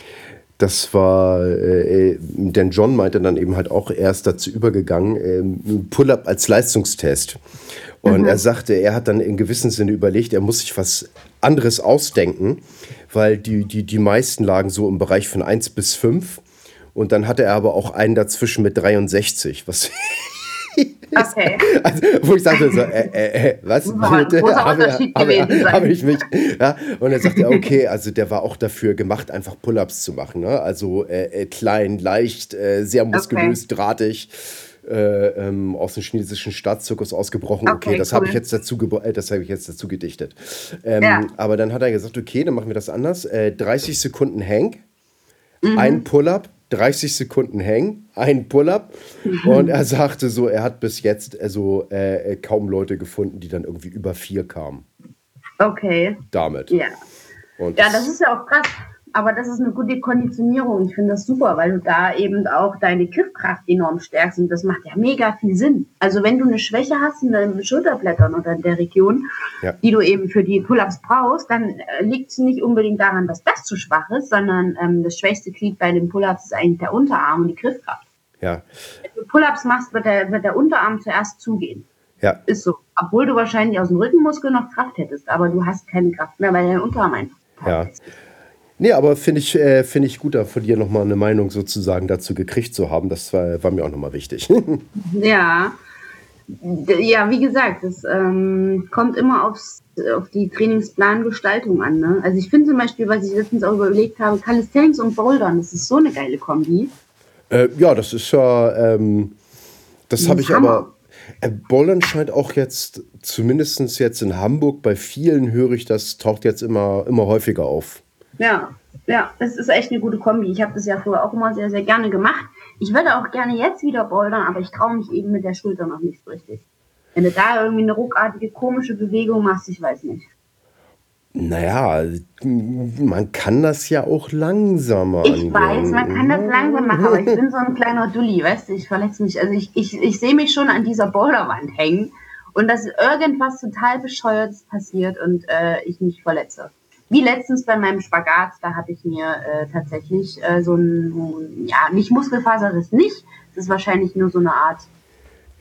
das war, äh, äh, denn John meinte dann eben halt auch erst dazu übergegangen, äh, Pull-up als Leistungstest. Und mhm. er sagte, er hat dann in gewissem Sinne überlegt, er muss sich was anderes ausdenken, weil die, die, die meisten lagen so im Bereich von 1 bis 5. Und dann hatte er aber auch einen dazwischen mit 63, was Okay. Also, wo ich sagte so, äh, äh, äh was? Bitte? Habe, habe, habe ich mich. Ja? Und er sagte, okay, also der war auch dafür gemacht, einfach Pull-ups zu machen. Ne? Also äh, äh klein, leicht, äh, sehr muskulös, okay. drahtig. Ähm, aus dem chinesischen Staatszirkus ausgebrochen. Okay, okay das cool. habe ich jetzt dazu das habe ich jetzt dazu gedichtet. Ähm, ja. Aber dann hat er gesagt, okay, dann machen wir das anders. 30 Sekunden Hang, mhm. ein Pull-up, 30 Sekunden hängen, ein Pull-up. Mhm. Und er sagte so, er hat bis jetzt also äh, kaum Leute gefunden, die dann irgendwie über vier kamen. Okay. Damit. Ja. Und ja, das ist ja auch krass aber das ist eine gute Konditionierung. Ich finde das super, weil du da eben auch deine Griffkraft enorm stärkst und das macht ja mega viel Sinn. Also wenn du eine Schwäche hast in deinen Schulterblättern oder in der Region, ja. die du eben für die Pull-ups brauchst, dann äh, liegt es nicht unbedingt daran, dass das zu schwach ist, sondern ähm, das schwächste Glied bei den Pull-ups ist eigentlich der Unterarm und die Griffkraft. Ja. Wenn du Pull-ups machst, wird der, wird der Unterarm zuerst zugehen. Ja. Ist so. Obwohl du wahrscheinlich aus dem Rückenmuskel noch Kraft hättest, aber du hast keine Kraft mehr, weil dein Unterarm einfach. Ja. Ist. Nee, aber finde ich, äh, find ich gut, da von dir nochmal eine Meinung sozusagen dazu gekriegt zu haben. Das war, war mir auch nochmal wichtig. ja. Ja, wie gesagt, es ähm, kommt immer aufs, auf die Trainingsplangestaltung an. Ne? Also ich finde zum Beispiel, was ich letztens auch überlegt habe, Calisthenics und Bouldern, das ist so eine geile Kombi. Äh, ja, das ist ja, ähm, das habe ich Hammer. aber, äh, Bouldern scheint auch jetzt, zumindest jetzt in Hamburg, bei vielen höre ich, das taucht jetzt immer, immer häufiger auf. Ja, ja, es ist echt eine gute Kombi. Ich habe das ja früher auch immer sehr, sehr gerne gemacht. Ich würde auch gerne jetzt wieder bouldern, aber ich traue mich eben mit der Schulter noch nicht so richtig. Wenn du da irgendwie eine ruckartige, komische Bewegung machst, ich weiß nicht. Naja, man kann das ja auch langsamer Ich angehen. weiß, man kann das langsam machen, aber ich bin so ein kleiner Dulli, weißt du, ich verletze mich. Also ich, ich, ich sehe mich schon an dieser Boulderwand hängen und dass irgendwas total Bescheuertes passiert und äh, ich mich verletze. Wie letztens bei meinem Spagat, da habe ich mir äh, tatsächlich äh, so ein, ja, nicht Muskelfaserriss nicht. Das ist wahrscheinlich nur so eine Art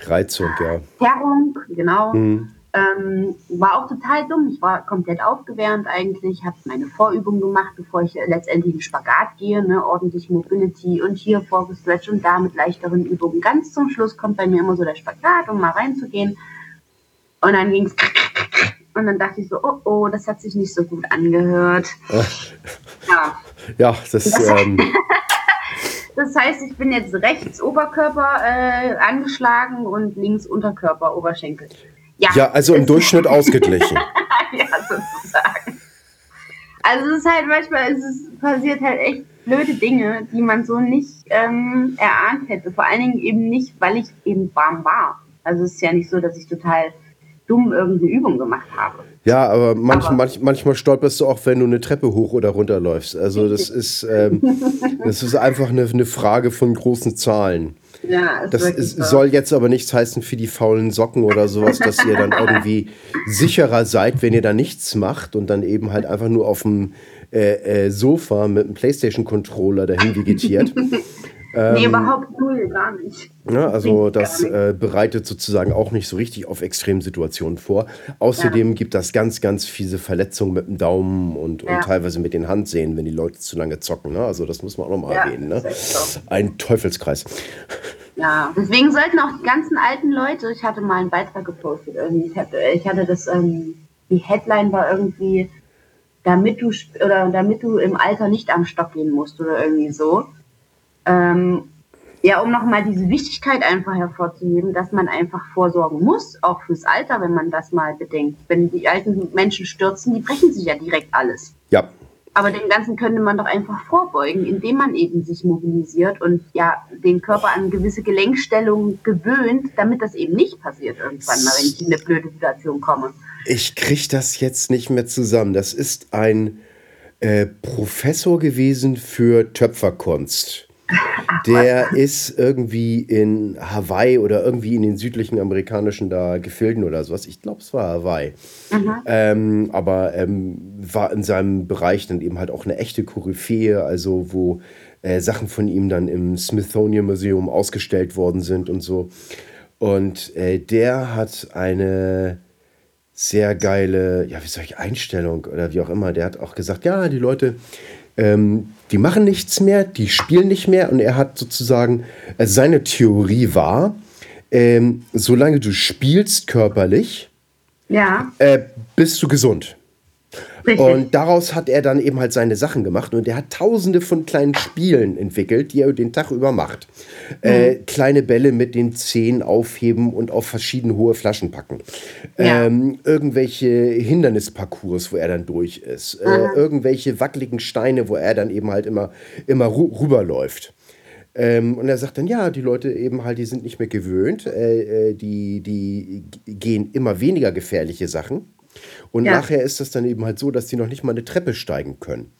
Reizung, ja. Zerrung, genau. Mhm. Ähm, war auch total dumm. Ich war komplett aufgewärmt eigentlich, habe meine Vorübung gemacht, bevor ich äh, letztendlich in den Spagat gehe, ne? ordentlich Mobility und hier vorgestretcht und da mit leichteren Übungen. Ganz zum Schluss kommt bei mir immer so der Spagat, um mal reinzugehen. Und dann ging es und dann dachte ich so, oh oh, das hat sich nicht so gut angehört. ja. Ja, das. das ähm Das heißt, ich bin jetzt rechts Oberkörper äh, angeschlagen und links Unterkörper, Oberschenkel. Ja, ja also im Durchschnitt ausgeglichen. ja, sozusagen. Also es ist halt manchmal, es ist, passiert halt echt blöde Dinge, die man so nicht ähm, erahnt hätte. Vor allen Dingen eben nicht, weil ich eben warm war. Also es ist ja nicht so, dass ich total dumm irgendeine Übung gemacht habe. Ja, aber, manch, aber manch, manchmal stolperst du auch, wenn du eine Treppe hoch oder runter läufst. Also das ist, ähm, das ist einfach eine, eine Frage von großen Zahlen. Ja, das ist, soll jetzt aber nichts heißen für die faulen Socken oder sowas, dass ihr dann irgendwie sicherer seid, wenn ihr da nichts macht und dann eben halt einfach nur auf dem äh, äh, Sofa mit einem Playstation-Controller dahin vegetiert. Ähm, nee, überhaupt null, gar nicht. Ja, also das äh, bereitet sozusagen auch nicht so richtig auf Extremsituationen vor. Außerdem ja. gibt das ganz, ganz fiese Verletzungen mit dem Daumen und, ja. und teilweise mit den Handsehen, wenn die Leute zu lange zocken. Ne? Also das muss man auch nochmal ja, erwähnen. Ne? Ein Teufelskreis. Ja, deswegen sollten auch die ganzen alten Leute, ich hatte mal einen Beitrag gepostet, irgendwie, ich hatte, ich hatte das, ähm, die Headline war irgendwie, damit du oder damit du im Alter nicht am Stock gehen musst oder irgendwie so. Ähm, ja, um nochmal diese Wichtigkeit einfach hervorzuheben, dass man einfach vorsorgen muss, auch fürs Alter, wenn man das mal bedenkt. Wenn die alten Menschen stürzen, die brechen sich ja direkt alles. Ja. Aber dem Ganzen könnte man doch einfach vorbeugen, indem man eben sich mobilisiert und ja den Körper an gewisse Gelenkstellungen gewöhnt, damit das eben nicht passiert irgendwann mal, wenn ich in eine blöde Situation komme. Ich kriege das jetzt nicht mehr zusammen. Das ist ein äh, Professor gewesen für Töpferkunst der ist irgendwie in Hawaii oder irgendwie in den südlichen amerikanischen da Gefilden oder sowas. Ich glaube, es war Hawaii. Mhm. Ähm, aber ähm, war in seinem Bereich dann eben halt auch eine echte Koryphäe, also wo äh, Sachen von ihm dann im Smithsonian Museum ausgestellt worden sind und so. Und äh, der hat eine sehr geile, ja, wie soll ich, Einstellung oder wie auch immer. Der hat auch gesagt, ja, die Leute, ähm, die machen nichts mehr, die spielen nicht mehr. Und er hat sozusagen, also seine Theorie war, ähm, solange du spielst körperlich, Ja, äh, bist du gesund. Richtig. Und daraus hat er dann eben halt seine Sachen gemacht und er hat tausende von kleinen Spielen entwickelt, die er den Tag über macht. Äh, kleine Bälle mit den Zehen aufheben und auf verschiedene hohe Flaschen packen. Ja. Ähm, irgendwelche Hindernisparcours, wo er dann durch ist. Äh, irgendwelche wackeligen Steine, wo er dann eben halt immer, immer rüberläuft. Ähm, und er sagt dann, ja, die Leute eben halt, die sind nicht mehr gewöhnt, äh, äh, die, die gehen immer weniger gefährliche Sachen. Und Ja. nachher ist das dann eben halt so, dass die noch nicht mal eine Treppe steigen können.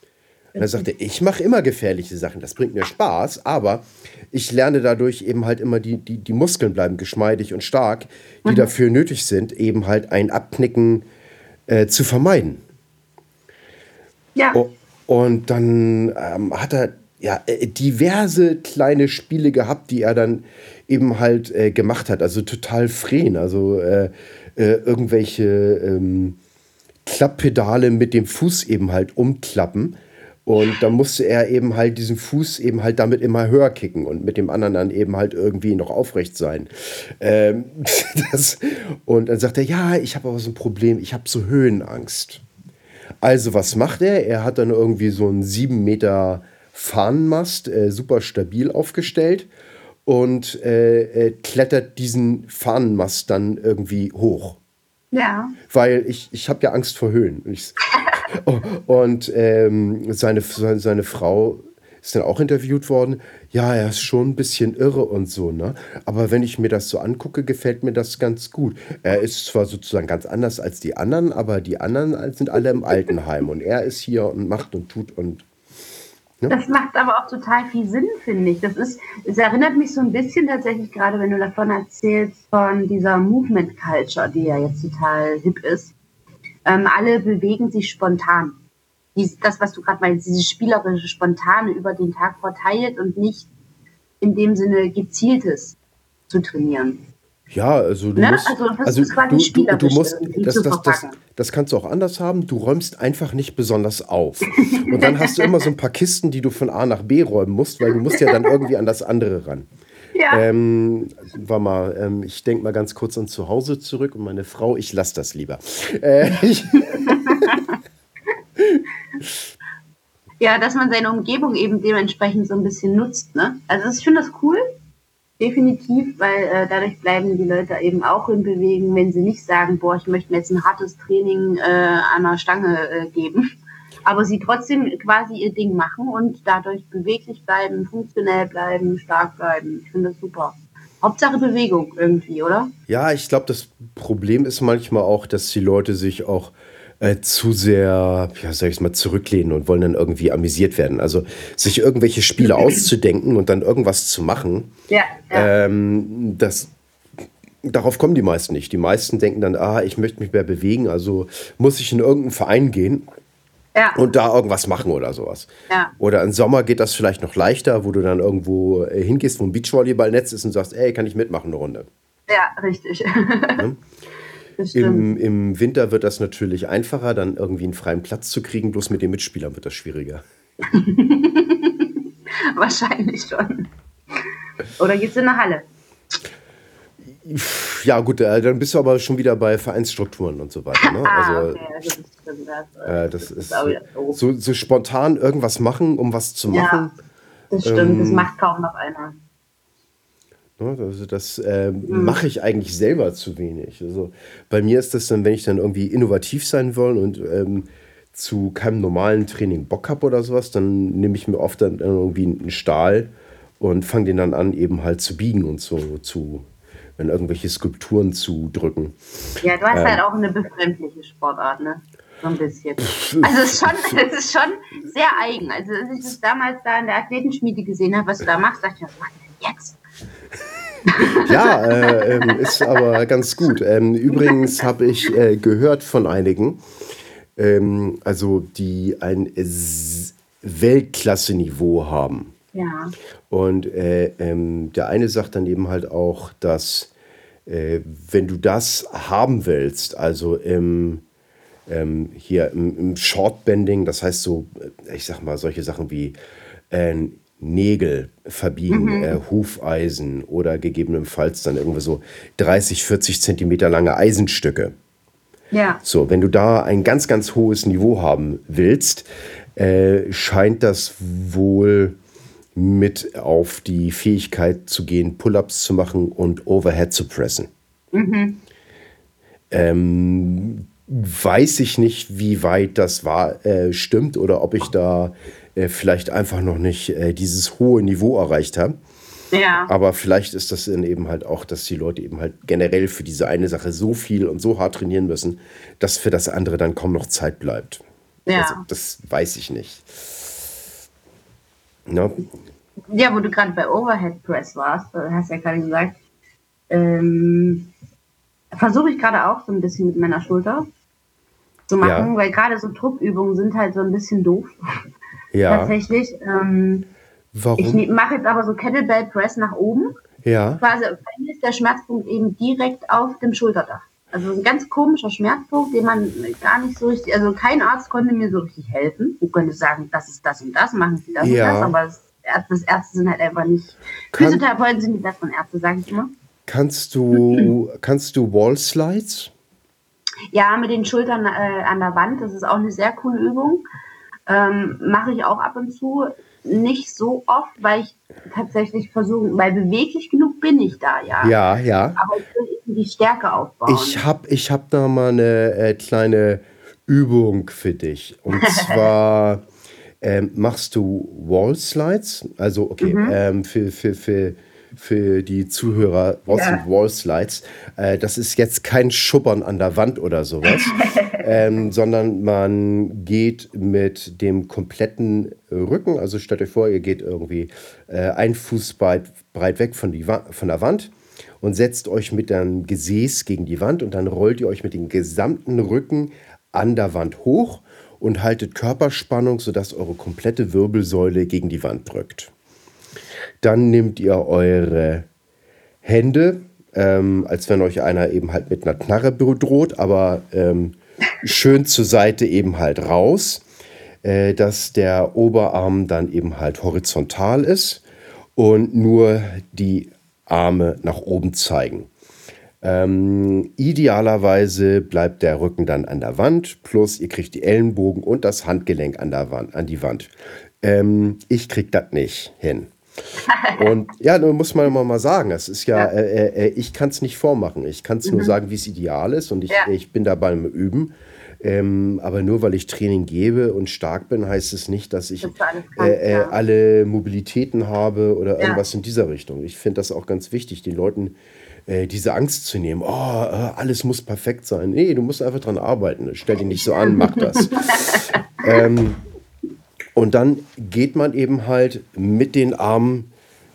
Und er sagte, ich mache immer gefährliche Sachen, das bringt mir Spaß, aber ich lerne dadurch eben halt immer, die, die, die Muskeln bleiben geschmeidig und stark, die dafür nötig sind, eben halt ein Abknicken äh, zu vermeiden. ja, Oh, und dann ähm, hat er ja äh, diverse kleine Spiele gehabt, die er dann eben halt äh, gemacht hat. Also total freen. Also äh, äh, irgendwelche ähm, Klapppedale mit dem Fuß eben halt umklappen. Und dann musste er eben halt diesen Fuß eben halt damit immer höher kicken und mit dem anderen dann eben halt irgendwie noch aufrecht sein. Ähm, das, und dann sagt er, ja, ich habe aber so ein Problem, ich habe so Höhenangst. Also was macht er? Er hat dann irgendwie so einen 7 Meter Fahnenmast, äh, super stabil aufgestellt und äh, äh, klettert diesen Fahnenmast dann irgendwie hoch. ja. Weil ich, ich habe ja Angst vor Höhen. Und, ich, Oh, und ähm, seine, seine, seine Frau ist dann auch interviewt worden. Ja, er ist schon ein bisschen irre und so, ne? Aber wenn ich mir das so angucke, gefällt mir das ganz gut. Er ist zwar sozusagen ganz anders als die anderen, aber die anderen sind alle im Altenheim und er ist hier und macht und tut und Das macht aber auch total viel Sinn, finde ich. Das ist, es erinnert mich so ein bisschen tatsächlich gerade, wenn du davon erzählst, von dieser Movement Culture, die ja jetzt total hip ist. Ähm, alle bewegen sich spontan. Dies, das, was du gerade meinst, dieses spielerische, spontane über den Tag verteilt und nicht in dem Sinne gezieltes zu trainieren. Ja, also du Ne? musst, Also das also du, du, du musst, das, das, das, das kannst du auch anders haben. Du räumst einfach nicht besonders auf. Und dann hast du immer so ein paar Kisten, die du von A nach B räumen musst, weil du musst ja dann irgendwie an das andere ran. Ja. Ähm, war mal, ähm, ich denke mal ganz kurz an zu Hause zurück und meine Frau, ich lasse das lieber. Äh, Ja, dass man seine Umgebung eben dementsprechend so ein bisschen nutzt. Ne? Also ich finde das cool, definitiv, weil äh, dadurch bleiben die Leute eben auch in Bewegung, wenn sie nicht sagen, boah, ich möchte mir jetzt ein hartes Training äh, an der Stange äh, geben, aber sie trotzdem quasi ihr Ding machen und dadurch beweglich bleiben, funktionell bleiben, stark bleiben. Ich finde das super. Hauptsache Bewegung irgendwie, oder? ja, ich glaube, das Problem ist manchmal auch, dass die Leute sich auch äh, zu sehr, ja, sag ich mal, zurücklehnen und wollen dann irgendwie amüsiert werden. Also sich irgendwelche Spiele auszudenken und dann irgendwas zu machen, Ja. ja. Ähm, das, darauf kommen die meisten nicht. Die meisten denken dann, ah, ich möchte mich mehr bewegen, also muss ich in irgendeinen Verein gehen ja. und da irgendwas machen oder sowas. Ja. Oder im Sommer geht das vielleicht noch leichter, wo du dann irgendwo äh, hingehst, wo ein Beachvolleyballnetz ist und sagst, ey, kann ich mitmachen eine Runde. ja, richtig. das. Im, Im Winter wird das natürlich einfacher, dann irgendwie einen freien Platz zu kriegen, bloß mit den Mitspielern wird das schwieriger. Wahrscheinlich schon. Oder geht's in eine Halle? Ja gut, äh, dann bist du aber schon wieder bei Vereinsstrukturen und so weiter. Ne? Ah, Also okay, das stimmt. Das, Äh, das ist so, so spontan irgendwas machen, um was zu machen. Ja, das stimmt. das ähm, macht kaum noch einer. Ne, Also das äh, mache ich eigentlich selber zu wenig. Also bei mir ist das dann, wenn ich dann irgendwie innovativ sein will und ähm, zu keinem normalen Training Bock habe oder sowas, dann nehme ich mir oft dann irgendwie einen Stahl und fange den dann an, eben halt zu biegen und so zu in irgendwelche Skulpturen zu drücken. Ja, du hast ähm, halt auch eine befremdliche Sportart, ne? So ein bisschen. Also es ist schon, es ist schon sehr eigen. Also als ich das damals da in der Athletenschmiede gesehen habe, was du da machst, dachte ich, was machst du denn jetzt? Ja, äh, ähm, ist aber ganz gut. Ähm, übrigens habe ich äh, gehört von einigen, ähm, also die ein Weltklasse-Niveau haben. Ja. Und äh, ähm, der eine sagt dann eben halt auch, dass äh, wenn du das haben willst, also im, ähm, hier im, im Shortbending, das heißt so, äh, ich sag mal, solche Sachen wie äh, Nägel verbiegen, mhm. äh, Hufeisen oder gegebenenfalls dann irgendwie so 30, 40 Zentimeter lange Eisenstücke. Ja. So, wenn du da ein ganz, ganz hohes Niveau haben willst, äh, scheint das wohl mit auf die Fähigkeit zu gehen, Pull-ups zu machen und Overhead zu pressen. Mhm. Ähm, weiß ich nicht, wie weit das war, äh, stimmt oder ob ich da äh, vielleicht einfach noch nicht äh, dieses hohe Niveau erreicht habe. Ja. Aber vielleicht ist das dann eben halt auch, dass die Leute eben halt generell für diese eine Sache so viel und so hart trainieren müssen, dass für das andere dann kaum noch Zeit bleibt. Ja. Also, das weiß ich nicht. No? Ja, wo du gerade bei Overhead Press warst, äh, hast ja gerade gesagt, ähm, versuche ich gerade auch so ein bisschen mit meiner Schulter zu machen, ja. weil gerade so Druckübungen sind halt so ein bisschen doof. Ja. Tatsächlich. Ähm, Warum? Ich mache jetzt aber so Kettlebell Press nach oben. Ja. Quasi, bei mir ist der Schmerzpunkt eben direkt auf dem Schulterdach. Also ein ganz komischer Schmerzpunkt, den man gar nicht so richtig, also kein Arzt konnte mir so richtig helfen. Du könntest sagen, das ist das und das, machen sie das ja. und das, aber das, das Ärzte sind halt einfach nicht. Kann, Physiotherapeuten sind die besseren Ärzte, sage ich immer. Kannst du, kannst du Wall Slides? Ja, mit den Schultern äh, an der Wand, das ist auch eine sehr coole Übung. Ähm, Mache ich auch ab und zu. Nicht so oft, weil ich tatsächlich versuche, weil beweglich genug bin ich da, ja. Ja, ja. Aber ich will die Stärke aufbauen. Ich habe ich hab da mal eine äh, kleine Übung für dich. Und zwar ähm, machst du Wall Slides. Also, okay, mhm. ähm, für, für, für für die Zuhörer was ja. Wall Slides. Äh, das ist jetzt kein Schuppern an der Wand oder sowas, ähm, sondern man geht mit dem kompletten Rücken, also stellt euch vor, ihr geht irgendwie äh, ein Fuß breit, breit weg von, die von der Wand und setzt euch mit dem Gesäß gegen die Wand und dann rollt ihr euch mit dem gesamten Rücken an der Wand hoch und haltet Körperspannung, sodass eure komplette Wirbelsäule gegen die Wand drückt. Dann nehmt ihr eure Hände, ähm, als wenn euch einer eben halt mit einer Knarre bedroht, aber ähm, schön zur Seite eben halt raus, äh, dass der Oberarm dann eben halt horizontal ist und nur die Arme nach oben zeigen. Ähm, idealerweise bleibt der Rücken dann an der Wand, plus ihr kriegt die Ellenbogen und das Handgelenk an, der Wand, an die Wand. Ähm, ich krieg das nicht hin. Und ja, muss man mal sagen, es ist ja, ja. Äh, äh, ich kann es nicht vormachen. Ich kann es mhm. nur sagen, wie es ideal ist und ich, ja. ich bin da beim Üben. Ähm, aber nur weil ich Training gebe und stark bin, heißt es nicht, dass ich äh, äh, alle Mobilitäten habe oder irgendwas in dieser Richtung. Ich finde das auch ganz wichtig, den Leuten äh, diese Angst zu nehmen. Oh, äh, alles muss perfekt sein. Nee, du musst einfach dran arbeiten. Stell dich nicht so an, mach das. ähm, und dann geht man eben halt mit den Armen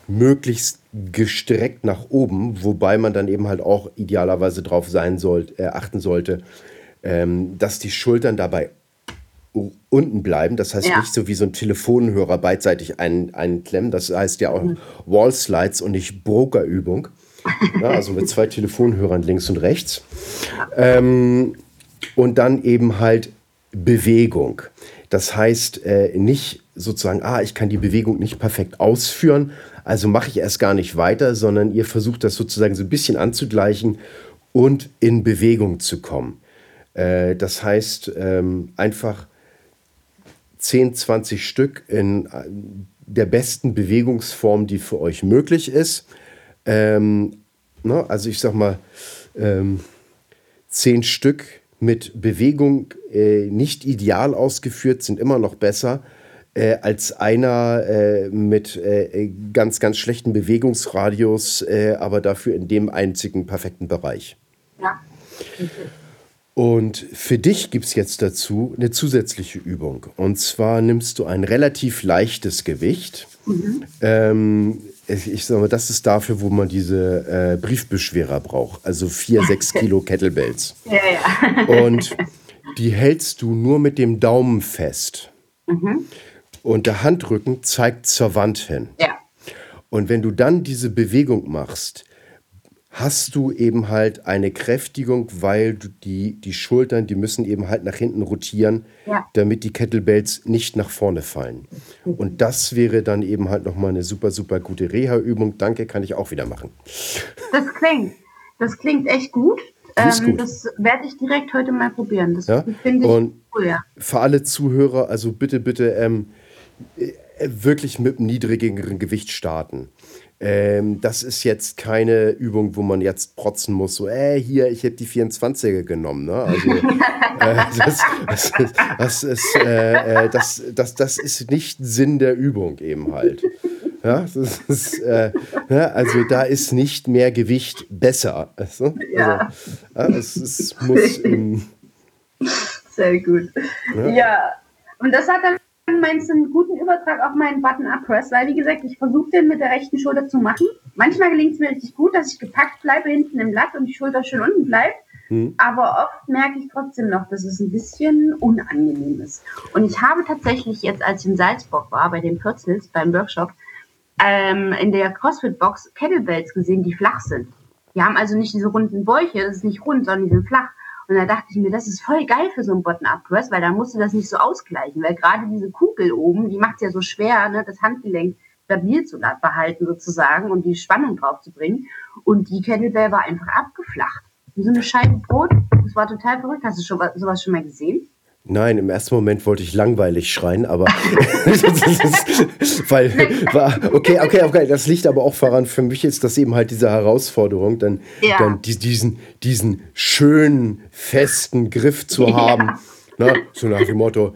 möglichst gestreckt nach oben, wobei man dann eben halt auch idealerweise darauf sein sollte, äh, achten sollte, ähm, dass die Schultern dabei unten bleiben. Das heißt ja. nicht so wie so ein Telefonhörer beidseitig ein, einklemmen. Das heißt ja auch mhm. Wall Slides und nicht Brokerübung. Ja, also mit zwei Telefonhörern links und rechts. Ähm, und dann eben halt Bewegung. Das heißt äh, nicht sozusagen, ah, ich kann die Bewegung nicht perfekt ausführen, also mache ich erst gar nicht weiter, sondern ihr versucht das sozusagen so ein bisschen anzugleichen und in Bewegung zu kommen. Äh, das heißt ähm, einfach 10, 20 Stück in äh, der besten Bewegungsform, die für euch möglich ist. Ähm, ne, also ich sag mal, ähm, 10 Stück mit Bewegung äh, nicht ideal ausgeführt sind immer noch besser äh, als einer äh, mit äh, ganz, ganz schlechten Bewegungsradius, äh, aber dafür in dem einzigen perfekten Bereich. Ja. Und für dich gibt es jetzt dazu eine zusätzliche Übung. Und zwar nimmst du ein relativ leichtes Gewicht. Mhm. Ähm, ich sage mal, das ist dafür, wo man diese äh, Briefbeschwerer braucht. Also vier, sechs Kilo Kettlebells. Ja, ja. Und die hältst du nur mit dem Daumen fest. Mhm. Und der Handrücken zeigt zur Wand hin. Ja. Und wenn du dann diese Bewegung machst, hast du eben halt eine Kräftigung, weil du die, die Schultern, die müssen eben halt nach hinten rotieren, ja. damit die Kettlebells nicht nach vorne fallen. Und das wäre dann eben halt nochmal eine super, super gute Reha-Übung. Danke, kann ich auch wieder machen. Das klingt, das klingt echt gut. Ähm, das werde ich direkt heute mal probieren. Das ja? finde ich Und cool, ja. Für alle Zuhörer, also bitte, bitte ähm, äh, wirklich mit einem niedrigeren Gewicht starten. Ähm, das ist jetzt keine Übung, wo man jetzt protzen muss, so, äh, hier, ich hätte die 24er genommen. Ne? Also, äh, das, das, das, ist, äh, äh, das, das, das ist nicht Sinn der Übung eben halt. Ja, ist, äh, ja, also da ist nicht mehr Gewicht besser. Also, ja. Also, es, es muss. Ähm, Sehr gut. Ja. ja. und das hat dann meinst du einen guten Übertrag auf meinen Button-Up-Press, weil wie gesagt, ich versuche den mit der rechten Schulter zu machen. Manchmal gelingt es mir richtig gut, dass ich gepackt bleibe hinten im Blatt und die Schulter schön unten bleibt. Hm. Aber oft merke ich trotzdem noch, dass es ein bisschen unangenehm ist. Und ich habe tatsächlich jetzt, als ich in Salzburg war, bei den Pürzels, beim Workshop, ähm, in der CrossFit-Box Kettlebells gesehen, die flach sind. Die haben also nicht diese runden Bäuche, das ist nicht rund, sondern die sind flach. Und da dachte ich mir, das ist voll geil für so einen Bottom-Up-Press, weil da musst du das nicht so ausgleichen, weil gerade diese Kugel oben, die macht es ja so schwer, ne, das Handgelenk stabil zu behalten sozusagen und die Spannung drauf zu bringen. Und die Kettlebell war einfach abgeflacht. Wie so eine Scheibe Brot. Das war total verrückt. Hast du schon, sowas schon mal gesehen? Nein, im ersten Moment wollte ich langweilig schreien, aber weil war, okay, okay, okay, das liegt aber auch voran. Für mich ist das eben halt diese Herausforderung, dann, ja. dann die, diesen, diesen schönen, festen Griff zu haben. Ja. Ne? So nach dem Motto,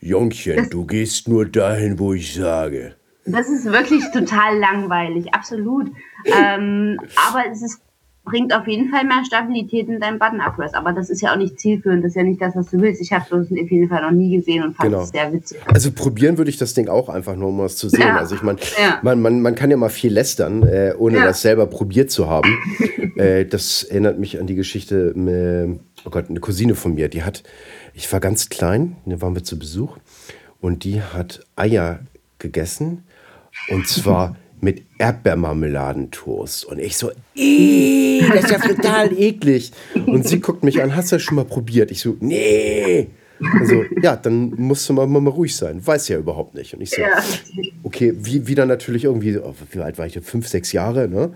Jungchen, das, du gehst nur dahin, wo ich sage. Das ist wirklich total langweilig, absolut. Ähm, aber es ist bringt auf jeden Fall mehr Stabilität in deinem Button-Up-Press. Aber das ist ja auch nicht zielführend, das ist ja nicht das, was du willst. Ich habe das auf jeden Fall noch nie gesehen und fand genau. es sehr witzig. Also probieren würde ich das Ding auch einfach nur, um was zu sehen. Ja. Also ich meine, ja. man, man, man kann ja mal viel lästern, äh, ohne ja. das selber probiert zu haben. äh, das erinnert mich an die Geschichte, mit, oh Gott, eine Cousine von mir, die hat, ich war ganz klein, da waren wir zu Besuch und die hat Eier gegessen und zwar mit Erdbeermarmeladentoast. Und ich so, das ist ja total eklig. Und sie guckt mich an, hast du das schon mal probiert? Ich so, nee. Also, ja, dann musst du mal, mal, ruhig sein. Weiß ja überhaupt nicht. Und ich so, okay, wie, wieder natürlich irgendwie, oh, wie alt war ich? Fünf, sechs Jahre, ne?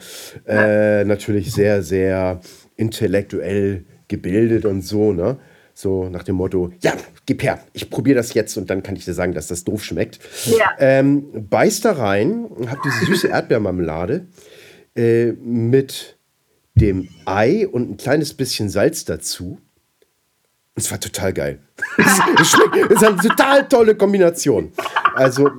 Äh, natürlich sehr, sehr intellektuell gebildet und so, ne? So nach dem Motto, ja, gib her, ich probiere das jetzt und dann kann ich dir sagen, dass das doof schmeckt. Ja. Ähm, beiß da rein, hab diese süße Erdbeermarmelade äh, mit dem Ei und ein kleines bisschen Salz dazu. Es war total geil. Es ist eine total tolle Kombination. Also,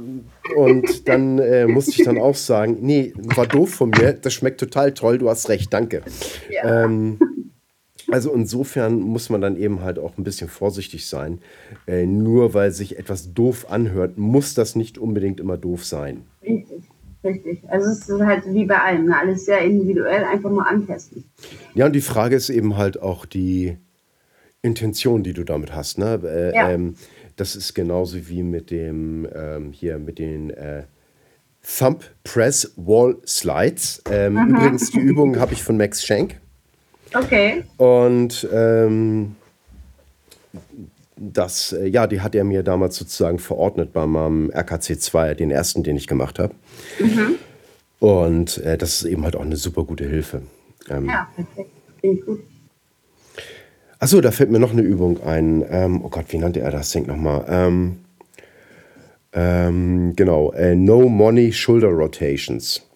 und dann äh, musste ich dann auch sagen, nee, war doof von mir, das schmeckt total toll, du hast recht, danke. Ja. Ähm, also insofern muss man dann eben halt auch ein bisschen vorsichtig sein. Äh, nur weil sich etwas doof anhört, muss das nicht unbedingt immer doof sein. Richtig, richtig. Also es ist halt wie bei allem, ne? alles sehr individuell, einfach nur antesten. Ja, und die Frage ist eben halt auch die Intention, die du damit hast. Ne? Äh, ja. ähm, das ist genauso wie mit dem ähm, hier mit den äh, Thumb Press Wall Slides. Ähm, übrigens, die Übung habe ich von Max Schenk. Okay. Und ähm, das, äh, ja, die hat er mir damals sozusagen verordnet bei meinem RKC 2, den ersten, den ich gemacht habe. Mhm. Und äh, das ist eben halt auch eine super gute Hilfe. Ähm, ja, perfekt. Gut. Achso, da fällt mir noch eine Übung ein. Ähm, oh Gott, wie nannte er das Ding nochmal? Ähm, ähm, genau, äh, No Money Shoulder Rotations.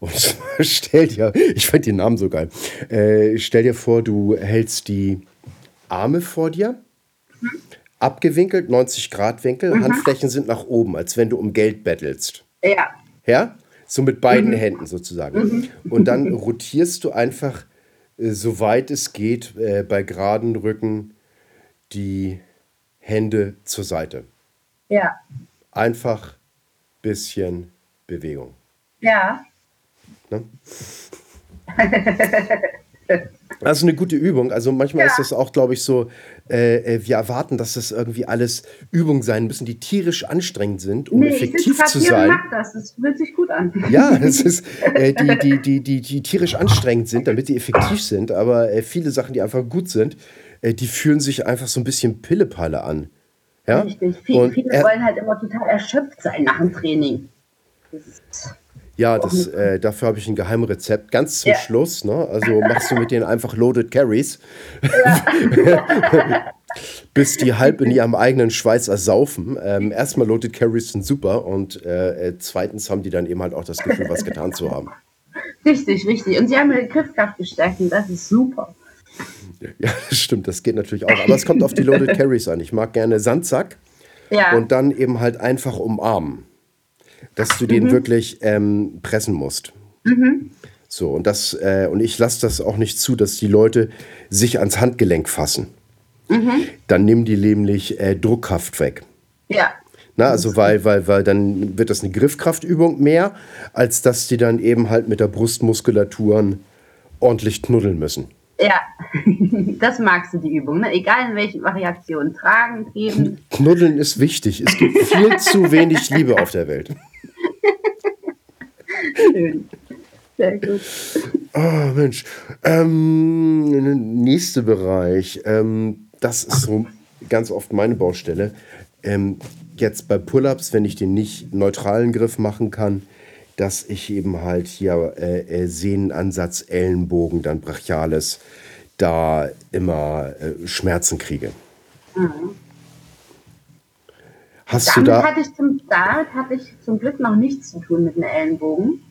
Und stell dir, ich fand den Namen so geil. Äh, stell dir vor, du hältst die Arme vor dir, mhm. abgewinkelt, 90 Grad Winkel, mhm. Handflächen sind nach oben, als wenn du um Geld bettelst. Ja. Ja? So mit beiden mhm. Händen sozusagen. Mhm. Und dann rotierst du einfach, äh, soweit es geht, äh, bei geraden Rücken die Hände zur Seite. Ja. Einfach bisschen Bewegung. Ja. Ne? Das ist eine gute Übung. Also manchmal ja. ist das auch, glaube ich, so, äh, äh, wir erwarten, dass das irgendwie alles Übungen sein müssen, die tierisch anstrengend sind, um nee, effektiv ich zu sein. Ich das. das fühlt sich gut an. Ja, es ist, äh, die, die, die, die, die tierisch anstrengend sind, damit sie effektiv sind. Aber äh, viele Sachen, die einfach gut sind, äh, die fühlen sich einfach so ein bisschen Pillepalle an. Ja? Richtig. Viele, viele wollen halt immer total erschöpft sein nach dem Training. Das ist ja, das, äh, dafür habe ich ein Geheimrezept. Ganz zum ja. Schluss, ne? Also machst du mit denen einfach Loaded Carries. Ja. bis die halb in ihrem eigenen Schweiß ersaufen. Ähm, erstmal Loaded Carries sind super und äh, äh, zweitens haben die dann eben halt auch das Gefühl, was getan zu haben. Richtig, richtig. Und sie haben ihre Griffkraft gestärkt und das ist super. Ja, das stimmt, das geht natürlich auch. Aber es kommt auf die Loaded Carries an. Ich mag gerne Sandsack ja. und dann eben halt einfach umarmen dass du den mhm. wirklich ähm, pressen musst. Mhm. So, und das, äh, und ich lasse das auch nicht zu, dass die Leute sich ans Handgelenk fassen. Mhm. Dann nehmen die nämlich äh, Druckkraft weg. Ja. Na, also weil, weil, weil dann wird das eine Griffkraftübung mehr, als dass die dann eben halt mit der Brustmuskulatur ordentlich knuddeln müssen. Ja, das magst du, die Übung. Ne? Egal in welchen Variationen. Tragen, geben. Knuddeln ist wichtig. Es gibt viel zu wenig Liebe auf der Welt. Schön. Sehr gut. Oh, Mensch. Ähm, nächster Bereich. Ähm, das ist so ganz oft meine Baustelle. Ähm, jetzt bei Pull-ups, wenn ich den nicht neutralen Griff machen kann, dass ich eben halt hier äh, äh, Sehnenansatz, Ellenbogen, dann Brachiales, da immer äh, Schmerzen kriege. Mhm. Hast damit du da hatte ich zum, damit hatte ich zum Glück noch nichts zu tun mit einem Ellenbogen.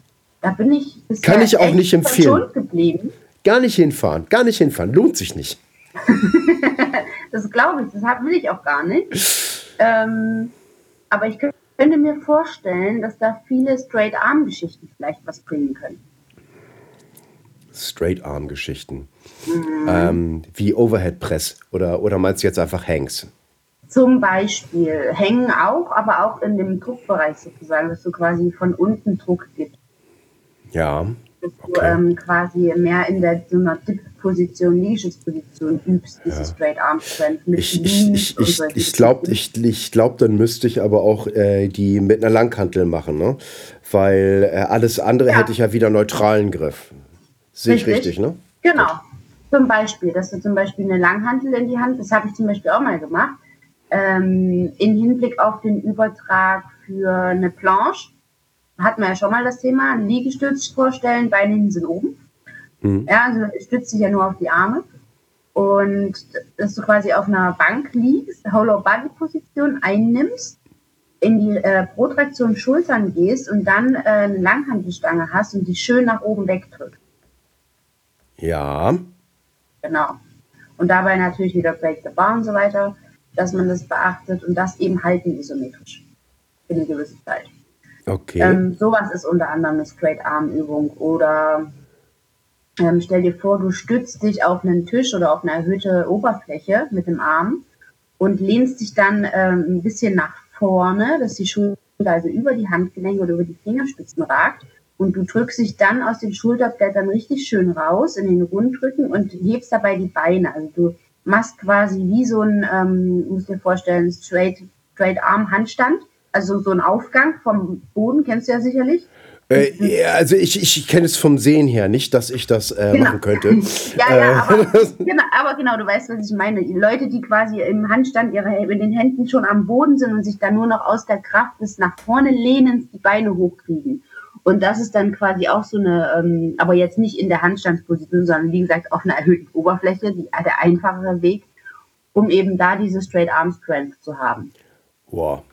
Da bin ich Kann ich auch nicht empfehlen. geblieben. Gar nicht hinfahren, gar nicht hinfahren, lohnt sich nicht. das glaube ich, das will ich auch gar nicht. Ähm, aber ich könnte mir vorstellen, dass da viele Straight-Arm-Geschichten vielleicht was bringen können. Straight-Arm-Geschichten. Mhm. Ähm, wie Overhead Press oder, oder meinst du jetzt einfach Hangs? Zum Beispiel hängen auch, aber auch in dem Druckbereich sozusagen, dass du quasi von unten Druck gibst. Ja. Dass okay. du ähm, quasi mehr in der so einer Dip-Position, Liegestützposition übst, diese ja. Straight Arm Strength mit Ich, ich, ich, ich glaube, ich, ich glaub, dann müsste ich aber auch äh, die mit einer Langhantel machen, ne? Weil äh, alles andere ja. hätte ich ja wieder neutralen Griff. Sehe ich richtig, ne? Genau. Zum Beispiel, dass du zum Beispiel eine Langhantel in die Hand, das habe ich zum Beispiel auch mal gemacht, ähm, in Hinblick auf den Übertrag für eine Planche, hatten wir ja schon mal das Thema, Liegestütz vorstellen, Beine sind oben. Mhm. Ja, also stützt sich ja nur auf die Arme. Und dass du quasi auf einer Bank liegst, Hollow Body Position einnimmst, in die äh, Protraktion Schultern gehst und dann äh, eine Langhantelstange hast und die schön nach oben wegdrückst. Ja. Genau. Und dabei natürlich wieder Break the Bar und so weiter dass man das beachtet und das eben halten isometrisch für eine gewisse Zeit. Okay. Ähm, sowas ist unter anderem eine Straight-Arm-Übung oder ähm, stell dir vor, du stützt dich auf einen Tisch oder auf eine erhöhte Oberfläche mit dem Arm und lehnst dich dann ähm, ein bisschen nach vorne, dass die Schulter also über die Handgelenke oder über die Fingerspitzen ragt und du drückst dich dann aus den Schulterblättern richtig schön raus in den Rundrücken und hebst dabei die Beine. Also du machst quasi wie so ein, ähm, musst dir vorstellen, straight, straight Arm Handstand. Also so ein Aufgang vom Boden, kennst du ja sicherlich. Äh, also ich, ich kenne es vom Sehen her, nicht, dass ich das äh, genau. machen könnte. ja, ja, äh. aber, genau, aber genau, du weißt, was ich meine. Die Leute, die quasi im Handstand ihre, mit den Händen schon am Boden sind und sich dann nur noch aus der Kraft des nach vorne lehnens die Beine hochkriegen. Und das ist dann quasi auch so eine, ähm, aber jetzt nicht in der Handstandsposition, sondern wie gesagt auf einer erhöhten Oberfläche, die, der einfachere Weg, um eben da diese Straight Arm Strength zu haben. Wow.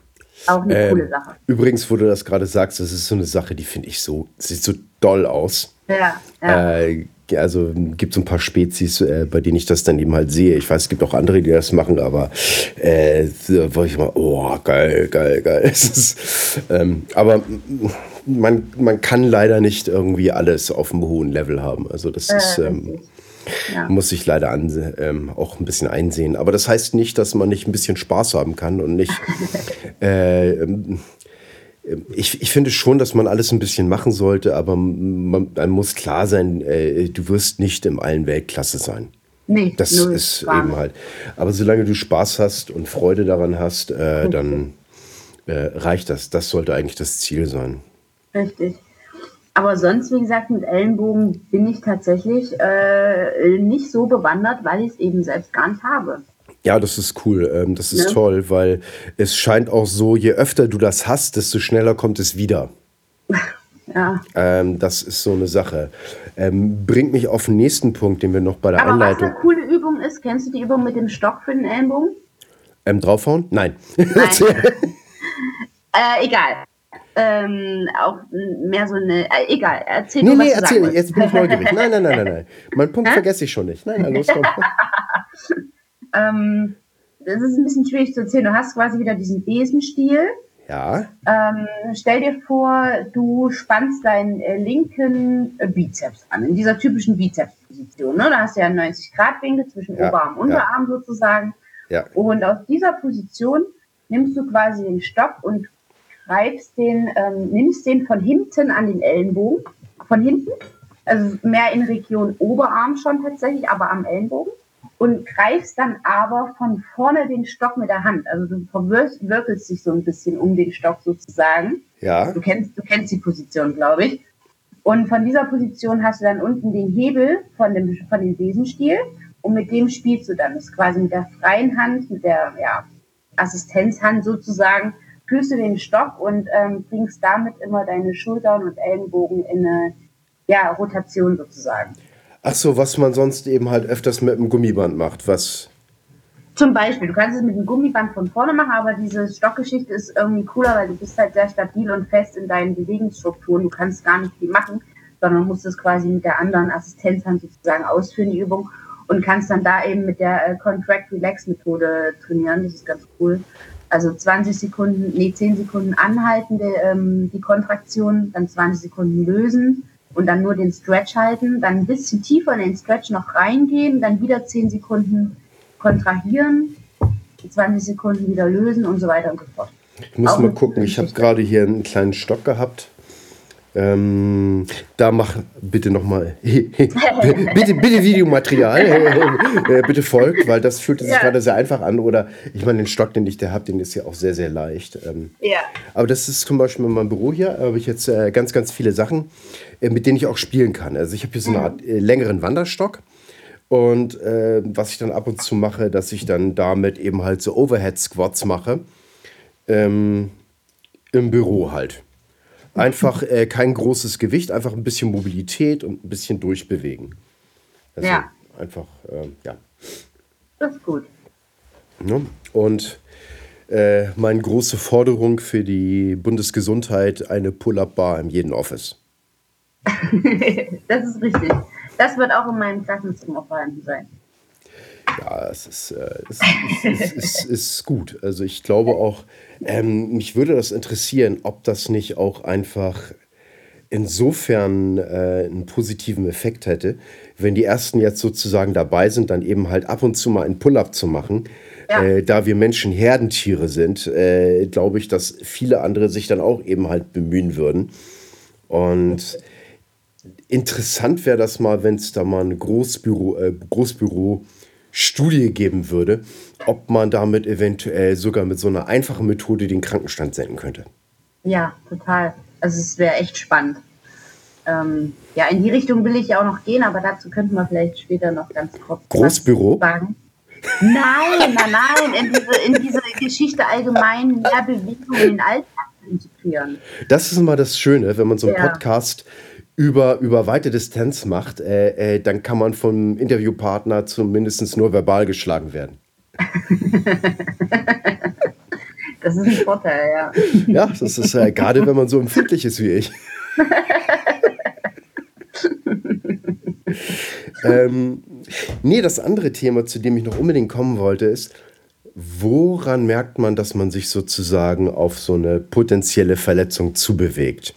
Auch eine ähm, coole Sache. Übrigens, wo du das gerade sagst, das ist so eine Sache, die finde ich so, sieht so doll aus. Ja, ja. Äh, also gibt es ein paar Spezies, äh, bei denen ich das dann eben halt sehe. Ich weiß, es gibt auch andere, die das machen, aber äh, wo ich mal, oh, geil, geil, geil. ist, ähm, aber man, man kann leider nicht irgendwie alles auf einem hohen Level haben. Also das äh, ist, ähm, ja. muss ich leider an, ähm, auch ein bisschen einsehen. Aber das heißt nicht, dass man nicht ein bisschen Spaß haben kann und nicht äh, ähm, ich, ich finde schon, dass man alles ein bisschen machen sollte, aber man, man muss klar sein, äh, du wirst nicht im allen Weltklasse sein. Nee, das ist eben halt. Aber solange du Spaß hast und Freude daran hast, äh, dann äh, reicht das. Das sollte eigentlich das Ziel sein. Richtig. Aber sonst, wie gesagt, mit Ellenbogen bin ich tatsächlich äh, nicht so bewandert, weil ich es eben selbst gar nicht habe. Ja, das ist cool. Ähm, das ist ja. toll, weil es scheint auch so, je öfter du das hast, desto schneller kommt es wieder. Ja. Ähm, das ist so eine Sache. Ähm, bringt mich auf den nächsten Punkt, den wir noch bei der Aber Anleitung. Was eine coole Übung ist, kennst du die Übung mit dem Stock für den Ellenbogen? Ähm, draufhauen? Nein. Nein. äh, egal. Ähm, auch mehr so eine. Äh, egal, erzähl Nee, nee, erzähl. Jetzt bin ich neugierig. Nein, nein, nein, nein, nein. Mein Punkt vergesse ich schon nicht. Nein, nein, los, komm. ähm, das ist ein bisschen schwierig zu erzählen. Du hast quasi wieder diesen Besenstiel ja. Ähm, stell dir vor, du spannst deinen äh, linken äh, Bizeps an, in dieser typischen Bizepsposition. Ne? Da hast du ja 90-Grad-Winkel zwischen ja, Oberarm und Unterarm ja. sozusagen. Ja. Und aus dieser Position nimmst du quasi den Stock und greifst den, ähm, nimmst den von hinten an den Ellenbogen. Von hinten. Also mehr in Region Oberarm schon tatsächlich, aber am Ellenbogen und greifst dann aber von vorne den Stock mit der Hand. Also du verwirkelst dich so ein bisschen um den Stock sozusagen. Ja. Du kennst, du kennst die Position, glaube ich. Und von dieser Position hast du dann unten den Hebel von dem, von dem Besenstiel und mit dem spielst du dann. Das ist quasi mit der freien Hand, mit der ja, Assistenzhand sozusagen, führst du den Stock und ähm, bringst damit immer deine Schultern und Ellenbogen in eine ja, Rotation sozusagen. Ach so, was man sonst eben halt öfters mit einem Gummiband macht, was. Zum Beispiel, du kannst es mit einem Gummiband von vorne machen, aber diese Stockgeschichte ist irgendwie cooler, weil du bist halt sehr stabil und fest in deinen Bewegungsstrukturen. Du kannst gar nicht viel machen, sondern musst es quasi mit der anderen Assistenzhand sozusagen ausführen, die Übung, und kannst dann da eben mit der äh, Contract Relax Methode trainieren. Das ist ganz cool. Also 20 Sekunden, nee, 10 Sekunden anhalten, ähm, die Kontraktion, dann 20 Sekunden lösen und dann nur den Stretch halten, dann ein bisschen tiefer in den Stretch noch reingehen, dann wieder 10 Sekunden kontrahieren, 20 Sekunden wieder lösen und so weiter und so fort. Ich muss Auch mal gucken, ich habe gerade hier einen kleinen Stock gehabt. Ähm, da mach bitte nochmal, bitte, bitte Videomaterial, äh, bitte folgt, weil das fühlt sich ja. gerade sehr einfach an. Oder ich meine, den Stock, den ich da habe, den ist ja auch sehr, sehr leicht. Ähm, ja. Aber das ist zum Beispiel in meinem Büro hier, habe ich jetzt äh, ganz, ganz viele Sachen, äh, mit denen ich auch spielen kann. Also ich habe hier so eine mhm. Art äh, längeren Wanderstock. Und äh, was ich dann ab und zu mache, dass ich dann damit eben halt so Overhead-Squats mache. Ähm, Im Büro halt. Einfach äh, kein großes Gewicht, einfach ein bisschen Mobilität und ein bisschen durchbewegen. Also ja. Einfach, äh, ja. Das ist gut. Ja, und äh, meine große Forderung für die Bundesgesundheit, eine Pull-Up-Bar in jedem Office. das ist richtig. Das wird auch in meinem Klassenzimmer vorhanden sein. Ja, es ist, äh, es, es, es, ist gut. Also ich glaube auch, ähm, mich würde das interessieren, ob das nicht auch einfach insofern äh, einen positiven Effekt hätte, wenn die ersten jetzt sozusagen dabei sind, dann eben halt ab und zu mal einen Pull-up zu machen. Ja. Äh, da wir Menschen Herdentiere sind, äh, glaube ich, dass viele andere sich dann auch eben halt bemühen würden. Und interessant wäre das mal, wenn es da mal ein Großbüro, äh, Großbüro Studie geben würde, ob man damit eventuell sogar mit so einer einfachen Methode den Krankenstand senken könnte. Ja, total. Also es wäre echt spannend. Ähm, ja, in die Richtung will ich ja auch noch gehen, aber dazu könnten wir vielleicht später noch ganz kurz Großbüro sagen. Nein, nein, nein, in diese, in diese Geschichte allgemein mehr Bewegung in den Alltag zu integrieren. Das ist immer das Schöne, wenn man so einen ja. Podcast über, über weite Distanz macht, äh, äh, dann kann man vom Interviewpartner zumindest nur verbal geschlagen werden. das ist ein Vorteil, ja. Ja, das ist äh, gerade, wenn man so empfindlich ist wie ich. ähm, nee, das andere Thema, zu dem ich noch unbedingt kommen wollte, ist, woran merkt man, dass man sich sozusagen auf so eine potenzielle Verletzung zubewegt?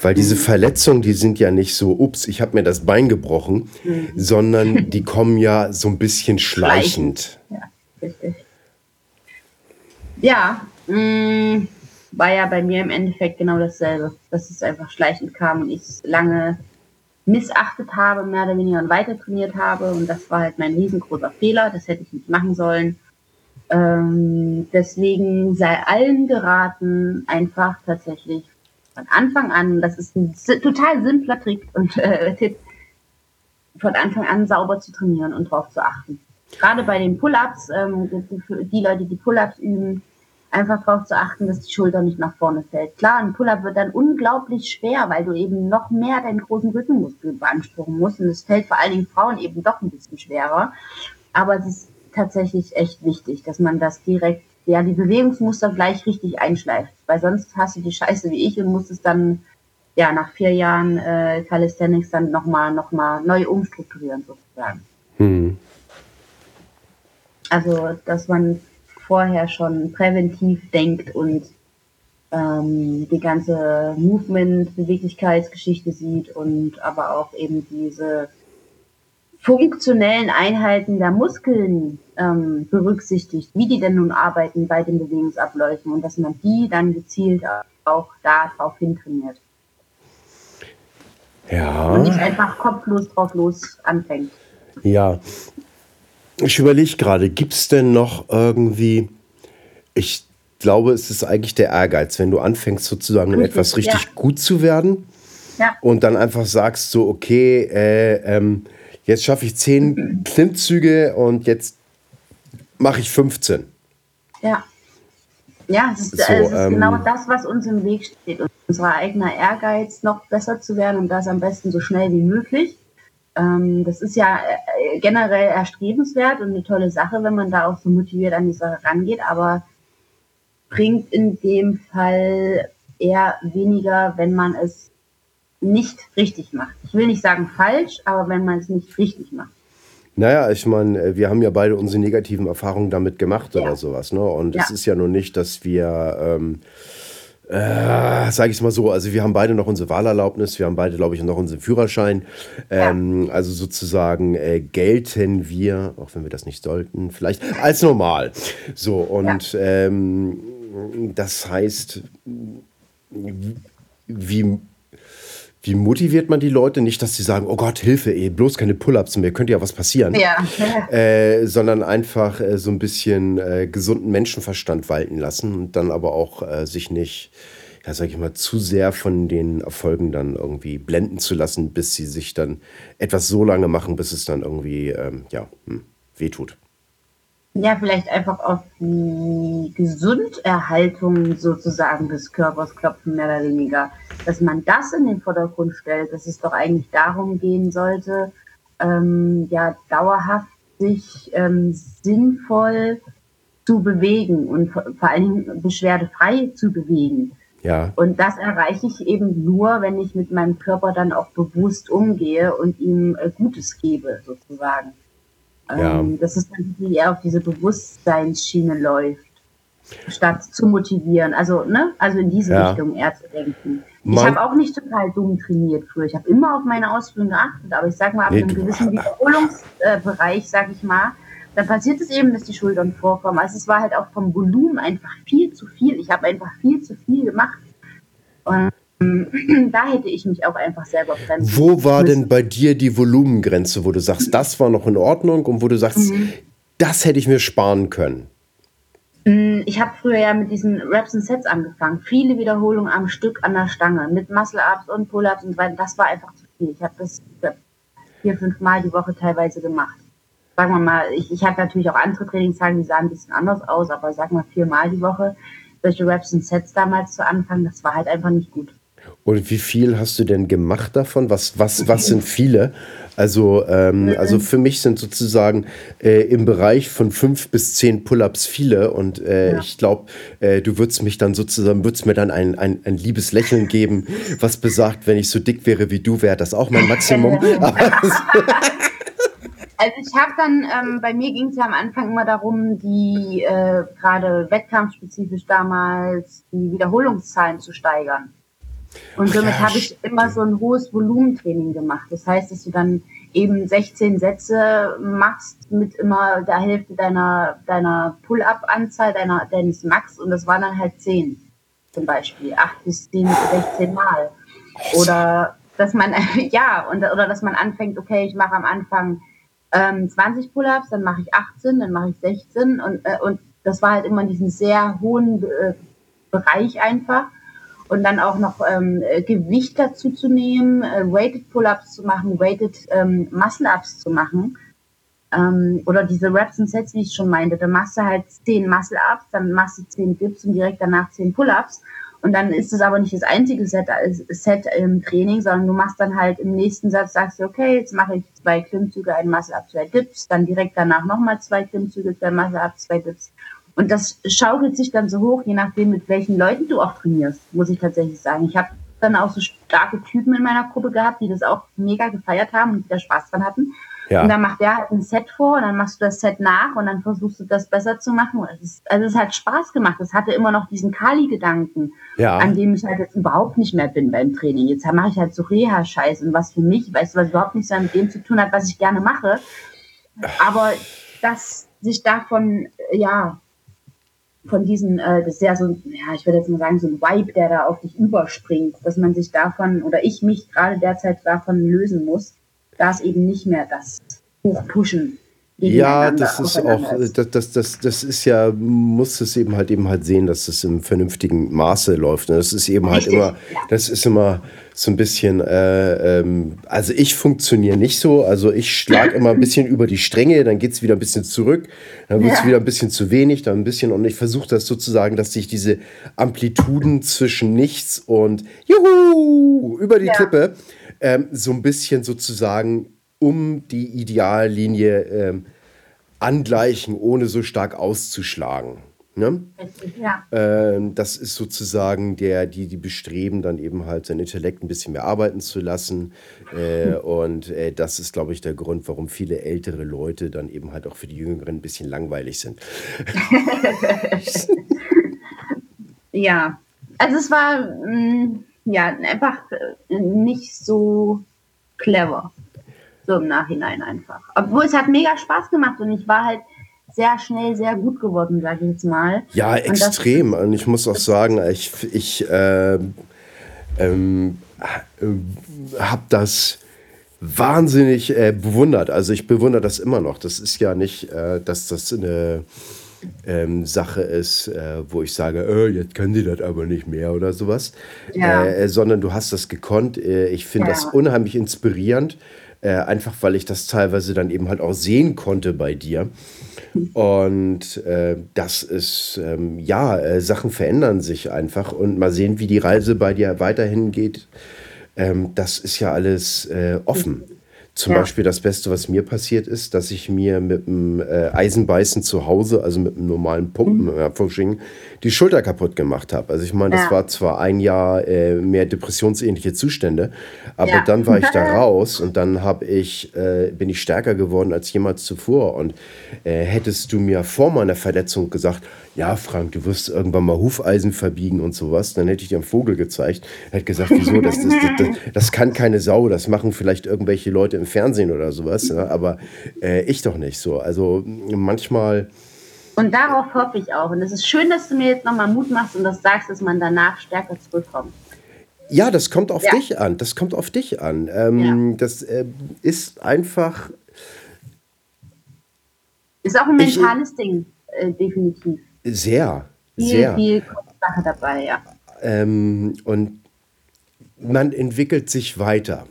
Weil diese mhm. Verletzungen, die sind ja nicht so, ups, ich habe mir das Bein gebrochen, mhm. sondern die kommen ja so ein bisschen schleichend. Ja, richtig. Ja, mh, mm, war ja bei mir im Endeffekt genau dasselbe, dass es einfach schleichend kam und ich lange missachtet habe, mehr oder weniger und weiter trainiert habe. Und das war halt mein riesengroßer Fehler. Das hätte ich nicht machen sollen. Ähm, deswegen sei allen geraten, einfach tatsächlich von Anfang an, das ist ein total simpler Trick und äh, Tipp, von Anfang an sauber zu trainieren und darauf zu achten. Gerade bei den Pull-ups, ähm, die, die Leute, die Pull-ups üben, einfach darauf zu achten, dass die Schulter nicht nach vorne fällt. Klar, ein Pull-up wird dann unglaublich schwer, weil du eben noch mehr deinen großen Rückenmuskel beanspruchen musst. Und es fällt vor allen Dingen Frauen eben doch ein bisschen schwerer. Aber es ist tatsächlich echt wichtig, dass man das direkt, ja, die Bewegungsmuster gleich richtig einschleift. Weil sonst hast du die Scheiße wie ich und musst es dann, ja, nach vier Jahren äh, Calisthenics dann nochmal noch mal neu umstrukturieren sozusagen. Hm. Also, dass man vorher schon präventiv denkt und ähm, die ganze Movement-Beweglichkeitsgeschichte sieht und aber auch eben diese funktionellen Einheiten der Muskeln ähm, berücksichtigt, wie die denn nun arbeiten bei den Bewegungsabläufen und dass man die dann gezielt auch darauf hintrainiert. Ja. Und nicht einfach kopflos drauf los anfängt. Ja, ich überlege gerade, gibt es denn noch irgendwie, ich glaube, es ist eigentlich der Ehrgeiz, wenn du anfängst sozusagen in etwas richtig ja. gut zu werden ja. und dann einfach sagst so, okay, äh, ähm, jetzt schaffe ich zehn Klimmzüge und jetzt mache ich 15. Ja. Ja, es ist, so, es ist ähm, genau das, was uns im Weg steht. Unser eigener Ehrgeiz, noch besser zu werden und das am besten so schnell wie möglich. Ähm, das ist ja äh, generell erstrebenswert und eine tolle Sache, wenn man da auch so motiviert an die Sache rangeht, aber bringt in dem Fall eher weniger, wenn man es nicht richtig macht. Ich will nicht sagen falsch, aber wenn man es nicht richtig macht. Naja, ich meine, äh, wir haben ja beide unsere negativen Erfahrungen damit gemacht ja. oder sowas. Ne? Und es ja. ist ja nur nicht, dass wir ähm, äh, sage ich es mal so, also wir haben beide noch unsere Wahlerlaubnis, wir haben beide, glaube ich, noch unseren Führerschein. Ähm, ja. Also sozusagen äh, gelten wir, auch wenn wir das nicht sollten, vielleicht als normal. So, und ähm, das heißt, wie wie motiviert man die Leute? Nicht, dass sie sagen, oh Gott, Hilfe, ey, bloß keine Pull-ups mehr, könnte ja was passieren. Ja. Äh, sondern einfach äh, so ein bisschen äh, gesunden Menschenverstand walten lassen und dann aber auch äh, sich nicht, ja, sag ich mal, zu sehr von den Erfolgen dann irgendwie blenden zu lassen, bis sie sich dann etwas so lange machen, bis es dann irgendwie, ähm, ja, hm, wehtut ja, vielleicht einfach auf die Gesunderhaltung sozusagen des Körpers klopfen, mehr oder weniger. Dass man das in den Vordergrund stellt, dass es doch eigentlich darum gehen sollte, ähm, ja, dauerhaft sich ähm, sinnvoll zu bewegen und vor, allen Dingen beschwerdefrei zu bewegen. Ja. Und das erreiche ich eben nur, wenn ich mit meinem Körper dann auch bewusst umgehe und ihm äh, Gutes gebe, sozusagen. Ja. Ähm, dass es dann eher auf diese Bewusstseinsschiene läuft, statt zu motivieren. Also, ne? Also in diese ja. Richtung eher zu denken. Man ich habe auch nicht total dumm trainiert früher. Ich habe immer auf meine Ausbildung geachtet, aber ich sag mal, ab nee, einem gewissen Wiederholungsbereich, sag ich mal, dann passiert es eben, dass die Schultern vorkommen. Also es war halt auch vom Volumen einfach viel zu viel. Ich habe einfach viel zu viel gemacht. Und da hätte ich mich auch einfach selber bremsen Wo war müssen. denn bei dir die Volumengrenze, wo du sagst, das war noch in Ordnung und wo du sagst, mhm. das hätte ich mir sparen können? Mm, ich habe früher ja mit diesen Raps und Sets angefangen. Viele Wiederholungen am Stück an der Stange mit Muscle-Ups und Pull-Ups und so weiter. Das war einfach zu viel. Ich habe das vier, fünf Mal die Woche teilweise gemacht. Sagen wir mal, ich, ich habe natürlich auch andere Trainingstage, die sahen ein bisschen anders aus, aber sag mal viermal die Woche solche Raps und Sets damals zu anfangen, das war halt einfach nicht gut. Und wie viel hast du denn gemacht davon? Was, was, was sind viele? Also, ähm, also für mich sind sozusagen äh, im Bereich von fünf bis zehn Pull-ups viele. Und äh, ja. ich glaube, äh, du würdest mich dann sozusagen, würdest mir dann ein, ein, ein liebes Lächeln geben, was besagt, wenn ich so dick wäre wie du, wäre das auch mein Maximum. Also ich habe dann, ähm, bei mir ging es ja am Anfang immer darum, die äh, gerade wettkampfspezifisch damals die Wiederholungszahlen zu steigern. Und somit ja, habe ich immer so ein hohes Volumentraining gemacht. Das heißt, dass du dann eben 16 Sätze machst mit immer der Hälfte deiner, deiner Pull-up-Anzahl, deiner, deines Max und das waren dann halt 10. zum Beispiel, acht bis zehn, 16 Mal. Oder dass man, ja, und, oder dass man anfängt, okay, ich mache am Anfang ähm, 20 Pull-ups, dann mache ich 18, dann mache ich 16 und, äh, und das war halt immer in diesem sehr hohen äh, Bereich einfach. Und dann auch noch ähm, Gewicht dazu zu nehmen, äh, Weighted Pull-ups zu machen, Weighted ähm, Muscle-ups zu machen. Ähm, oder diese Reps und Sets, wie ich schon meinte. Dann machst du halt 10 Muscle-ups, dann machst du 10 Dips und direkt danach 10 Pull-ups. Und dann ist es aber nicht das einzige Set, äh, Set im Training, sondern du machst dann halt im nächsten Satz, sagst du, okay, jetzt mache ich zwei Klimmzüge, ein Muscle-up, zwei Dips, dann direkt danach nochmal zwei Klimmzüge, zwei Muscle-up, zwei Dips. Und das schaukelt sich dann so hoch, je nachdem, mit welchen Leuten du auch trainierst, muss ich tatsächlich sagen. Ich habe dann auch so starke Typen in meiner Gruppe gehabt, die das auch mega gefeiert haben und die da Spaß dran hatten. Ja. Und dann macht der halt ein Set vor und dann machst du das Set nach und dann versuchst du das besser zu machen. Es ist, also es hat Spaß gemacht. Es hatte immer noch diesen Kali-Gedanken, ja. an dem ich halt jetzt überhaupt nicht mehr bin beim Training. Jetzt mache ich halt so Reha-Scheiß und was für mich, weißt du, was überhaupt nichts mit dem zu tun hat, was ich gerne mache. Aber dass sich davon, ja, von diesen, äh, das ist ja so, ja, ich würde jetzt mal sagen, so ein Vibe, der da auf dich überspringt, dass man sich davon, oder ich mich gerade derzeit davon lösen muss, da ist eben nicht mehr das Hochpushen ja, das ist auch, das, das, das, das ist ja, muss es eben halt eben halt sehen, dass es im vernünftigen Maße läuft. Ne? das ist eben halt Richtig, immer, ja. das ist immer so ein bisschen, äh, ähm, also ich funktioniere nicht so, also ich schlage immer ein bisschen über die Stränge, dann geht es wieder ein bisschen zurück, dann wird es ja. wieder ein bisschen zu wenig, dann ein bisschen und ich versuche das sozusagen, dass sich diese Amplituden zwischen nichts und juhu über die ja. Klippe ähm, so ein bisschen sozusagen um die Ideallinie ähm, angleichen, ohne so stark auszuschlagen. Ne? Ja. Ähm, das ist sozusagen der, die, die bestreben, dann eben halt sein Intellekt ein bisschen mehr arbeiten zu lassen. Äh, und äh, das ist, glaube ich, der Grund, warum viele ältere Leute dann eben halt auch für die Jüngeren ein bisschen langweilig sind. ja, also es war mh, mm, ja einfach äh, nicht so clever. So im Nachhinein einfach. Obwohl es hat mega Spaß gemacht und ich war halt sehr schnell sehr gut geworden, sage ich jetzt mal. Ja, und extrem. Und ich muss auch sagen, ich, ich äh, ähm, äh, habe das wahnsinnig äh, bewundert. Also ich bewundere das immer noch. Das ist ja nicht, äh, dass das eine ähm, Sache ist, äh, wo ich sage, äh, jetzt können sie das aber nicht mehr oder sowas, ja. Äh, sondern du hast das gekonnt. Äh, ich finde ja. das unheimlich inspirierend. Äh, einfach weil ich das teilweise dann eben halt auch sehen konnte bei dir. Und äh, das ist, ähm, ja, äh, Sachen verändern sich einfach und mal sehen, wie die Reise bei dir weiterhin geht. Ähm, das ist ja alles äh, offen. Zum ja. Beispiel das Beste, was mir passiert ist, dass ich mir mit dem äh, Eisenbeißen zu Hause, also mit einem normalen Pumpen, mhm die Schulter kaputt gemacht habe. Also ich meine, das ja. war zwar ein Jahr äh, mehr depressionsähnliche Zustände, aber ja. dann war ich da raus und dann habe ich, äh, bin ich stärker geworden als jemals zuvor. Und äh, hättest du mir vor meiner Verletzung gesagt, ja, Frank, du wirst irgendwann mal Hufeisen verbiegen und sowas, dann hätte ich dir einen Vogel gezeigt. Hätte gesagt, wieso, das, das, das, das, kann keine Sau, das machen vielleicht irgendwelche Leute im Fernsehen oder sowas, ja, aber äh, ich doch nicht so. Also manchmal und darauf hoffe ich auch. Und es ist schön, dass du mir jetzt nochmal Mut machst und das sagst, dass man danach stärker zurückkommt. Ja, das kommt auf ja. dich an. Das kommt auf dich an. Ähm, ja. Das äh, ist einfach. Ist auch ein mentales ich, Ding, äh, definitiv. Sehr. Viel, sehr. viel Sache dabei, ja. Ähm, und man entwickelt sich weiter.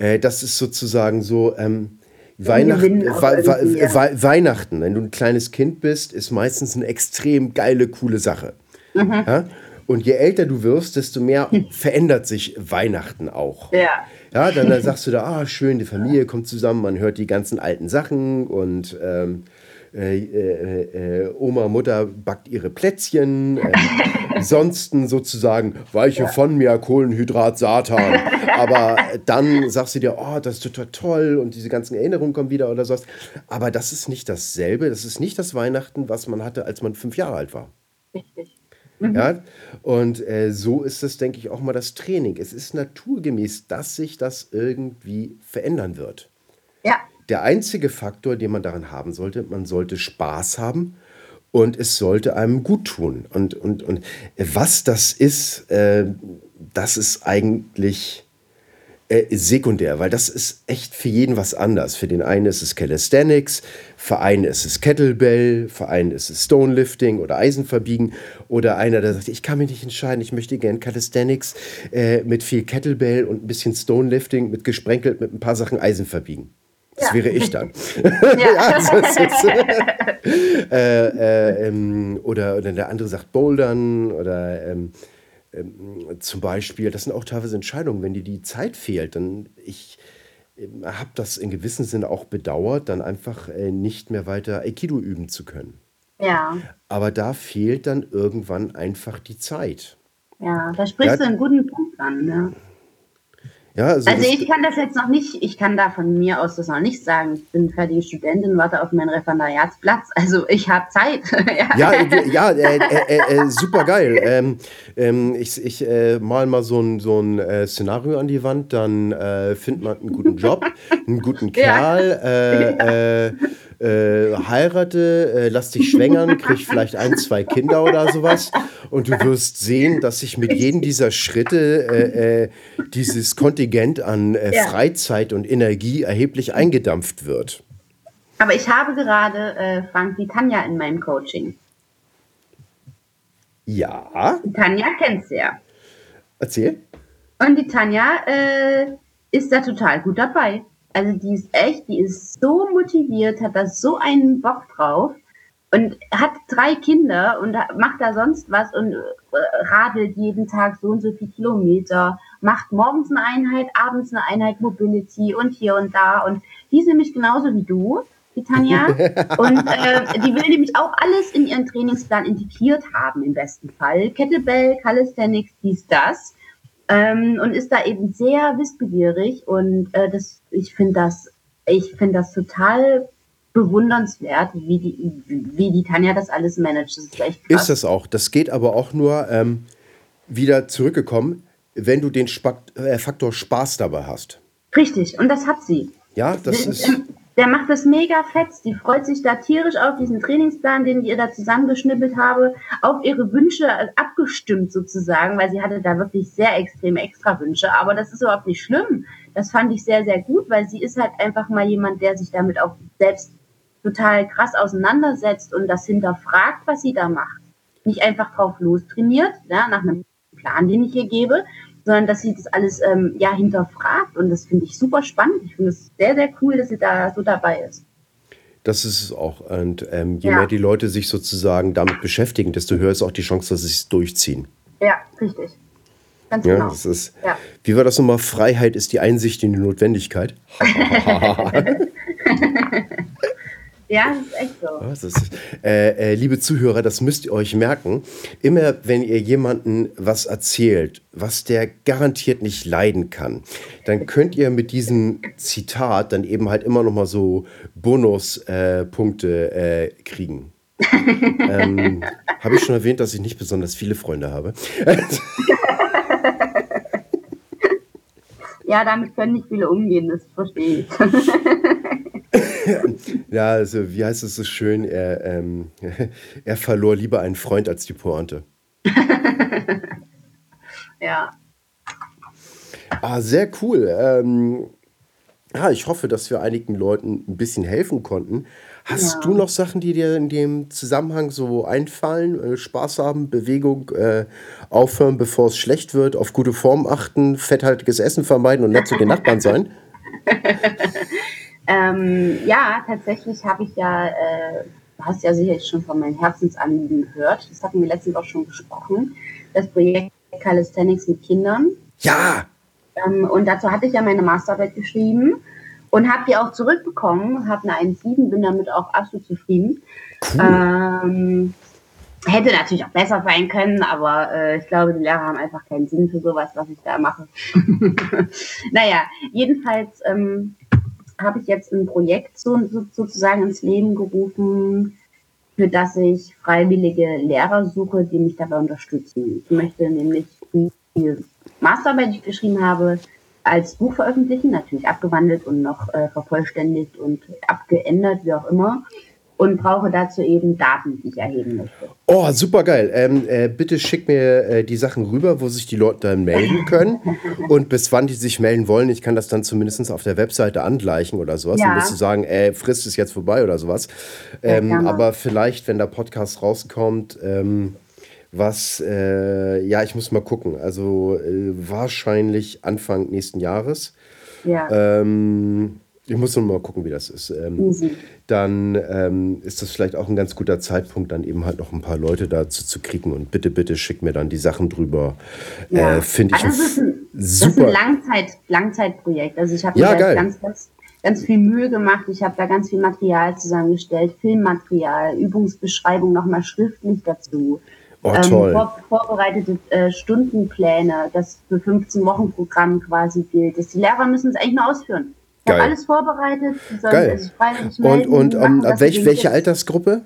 Äh, das ist sozusagen so. Ähm, Weihnacht, We Weihnachten, wenn du ein kleines Kind bist, ist meistens eine extrem geile, coole Sache. Mhm. Ja? Und je älter du wirst, desto mehr verändert sich Weihnachten auch. Ja. Ja, dann, dann sagst du da, ah, schön, die Familie kommt zusammen, man hört die ganzen alten Sachen und ähm, äh, äh, äh, Oma, Mutter backt ihre Plätzchen. Äh, ansonsten sozusagen weiche von mir Kohlenhydrat Satan. Aber dann sagst du dir, oh, das ist total toll und diese ganzen Erinnerungen kommen wieder oder sowas. Aber das ist nicht dasselbe. Das ist nicht das Weihnachten, was man hatte, als man fünf Jahre alt war. Richtig. Mhm. Ja, und äh, so ist es, denke ich, auch mal das Training. Es ist naturgemäß, dass sich das irgendwie verändern wird. Ja. Der einzige Faktor, den man daran haben sollte, man sollte Spaß haben und es sollte einem gut tun. Und, und, und was das ist, äh, das ist eigentlich äh, sekundär, weil das ist echt für jeden was anders. Für den einen ist es Calisthenics, für einen ist es Kettlebell, für einen ist es Stonelifting oder Eisenverbiegen oder einer, der sagt, ich kann mich nicht entscheiden, ich möchte gern Calisthenics äh, mit viel Kettlebell und ein bisschen Stonelifting mit gesprenkelt mit ein paar Sachen Eisen verbiegen. Das wäre ich dann. ja. also, ist, äh, äh, ähm, oder, oder der andere sagt Bouldern oder ähm, ähm, zum Beispiel, das sind auch teilweise Entscheidungen, wenn dir die Zeit fehlt, dann ich ähm, habe das in gewissem Sinne auch bedauert, dann einfach äh, nicht mehr weiter Aikido üben zu können. Ja. Aber da fehlt dann irgendwann einfach die Zeit. Ja, da sprichst ja, du einen guten Punkt an. Ne? Ja, also, also ich kann das jetzt noch nicht, ich kann da von mir aus das noch nicht sagen. Ich bin fertige Studentin, warte auf meinen Referendariatsplatz. Also ich habe Zeit. ja, ja, äh, äh, äh, super geil. Ähm, ähm, ich ich äh, mal mal so ein, so ein äh, Szenario an die Wand, dann äh, findet man einen guten Job, einen guten Kerl. Ja äh, heirate, äh, lass dich schwängern, krieg vielleicht ein, zwei Kinder oder sowas. Und du wirst sehen, dass sich mit jedem dieser Schritte äh, äh dieses Kontingent an äh. Freizeit und Energie erheblich eingedampft wird. Aber ich habe gerade äh, Frank die Tanja in meinem Coaching. Ja. Die Tanja kennst du ja. Erzähl. Und die Tanja ist da total gut dabei. Also die ist echt, die ist so motiviert, hat da so einen Bock drauf und hat drei Kinder und macht da sonst was und äh, radelt jeden Tag so und so viel Kilometer, macht morgens eine Einheit, abends eine Einheit Mobility und hier und da und die ist nämlich genauso wie du, die Tanja. und äh, die will nämlich auch alles in ihren Trainingsplan integriert haben im besten Fall. Kettlebell, Calisthenics, dies, das ähm, und ist da eben sehr wissbegierig und äh, das, ich finde das, ich finde das total bewundernswert, wie die, wie die Tanja das alles managt. Das ist echt krass. Ist das auch. Das geht aber auch nur ähm, wieder zurückgekommen, wenn du den Spak äh, Faktor Spaß dabei hast. Richtig, und das hat sie. Ja, das ist. Der macht das mega fett. Die freut sich da tierisch auf diesen Trainingsplan, den ich ihr da zusammengeschnippelt habe, auf ihre Wünsche abgestimmt sozusagen, weil sie hatte da wirklich sehr extreme Extrawünsche. Aber das ist überhaupt nicht schlimm. Das fand ich sehr, sehr gut, weil sie ist halt einfach mal jemand, der sich damit auch selbst total krass auseinandersetzt und das hinterfragt, was sie da macht. Nicht einfach drauf los trainiert, ja, nach einem Plan, den ich ihr gebe, sondern dass sie das alles ähm, ja hinterfragt und das finde ich super spannend. Ich finde es sehr, sehr cool, dass sie da so dabei ist. Das ist es auch. Und ähm, je ja. mehr die Leute sich sozusagen damit beschäftigen, desto höher ist auch die Chance, dass sie es durchziehen. Ja, richtig. Ganz ja, genau. Das ist, ja. Wie war das nochmal? Freiheit ist die Einsicht in die Notwendigkeit. Ja, das ist echt so. Das ist, äh, äh, liebe Zuhörer, das müsst ihr euch merken. Immer wenn ihr jemanden was erzählt, was der garantiert nicht leiden kann, dann könnt ihr mit diesem Zitat dann eben halt immer noch mal so Bonuspunkte äh, äh, kriegen. ähm, habe ich schon erwähnt, dass ich nicht besonders viele Freunde habe? ja, damit können nicht viele umgehen, das verstehe ich. ja, also wie heißt es so schön, er, ähm, er verlor lieber einen Freund als die Pointe. ja. Ah, sehr cool. Ähm, ja, ich hoffe, dass wir einigen Leuten ein bisschen helfen konnten. Hast ja. du noch Sachen, die dir in dem Zusammenhang so einfallen? Äh, Spaß haben, Bewegung, äh, aufhören, bevor es schlecht wird, auf gute Form achten, fetthaltiges Essen vermeiden und nett zu den Nachbarn sein? Ähm, ja, tatsächlich habe ich ja, äh, du hast ja sicherlich schon von meinem Herzensanliegen gehört. Das hatten wir letztens auch schon besprochen. Das Projekt Calisthenics mit Kindern. Ja! Ähm, und dazu hatte ich ja meine Masterarbeit geschrieben und habe die auch zurückbekommen, habe eine 1,7, bin damit auch absolut zufrieden. Cool. Ähm, hätte natürlich auch besser sein können, aber äh, ich glaube, die Lehrer haben einfach keinen Sinn für sowas, was ich da mache. naja, jedenfalls ähm, habe ich jetzt ein Projekt so, so, sozusagen ins Leben gerufen, für das ich freiwillige Lehrer suche, die mich dabei unterstützen. Ich möchte nämlich die Masterarbeit, die ich geschrieben habe, als Buch veröffentlichen, natürlich abgewandelt und noch äh, vervollständigt und abgeändert, wie auch immer. und brauche dazu eben Daten, die ich erheben möchte. Oh, super geil. Ähm, äh, bitte schick mir äh, die Sachen rüber, wo sich die Leute dann melden können und bis wann die sich melden wollen. Ich kann das dann zumindest auf der Webseite angleichen oder sowas. Ja. Und bis zu sagen, ey, Frist ist jetzt vorbei oder sowas. Ähm, aber vielleicht, wenn der Podcast rauskommt, ähm, was, äh, ja, ich muss mal gucken. Also äh, wahrscheinlich Anfang nächsten Jahres. Ja. Ähm, ich muss noch mal gucken, wie das ist. Ähm, dann ähm, ist das vielleicht auch ein ganz guter Zeitpunkt, dann eben halt noch ein paar Leute dazu zu kriegen. Und bitte, bitte schick mir dann die Sachen drüber. Ja. Äh, Finde ich also das ist ein, super. Das ist ein Langzeit, Langzeitprojekt. Also ich habe ja, ganz, ganz, ganz viel Mühe gemacht. Ich habe da ganz viel Material zusammengestellt, Filmmaterial, Übungsbeschreibung nochmal schriftlich dazu. Oh, ähm, vor, vorbereitete äh, Stundenpläne, das für 15 Wochen Programm quasi gilt. Das die Lehrer müssen es eigentlich nur ausführen. Ich habe alles vorbereitet. Geil. und und um, ähm, welch, welche Altersgruppe?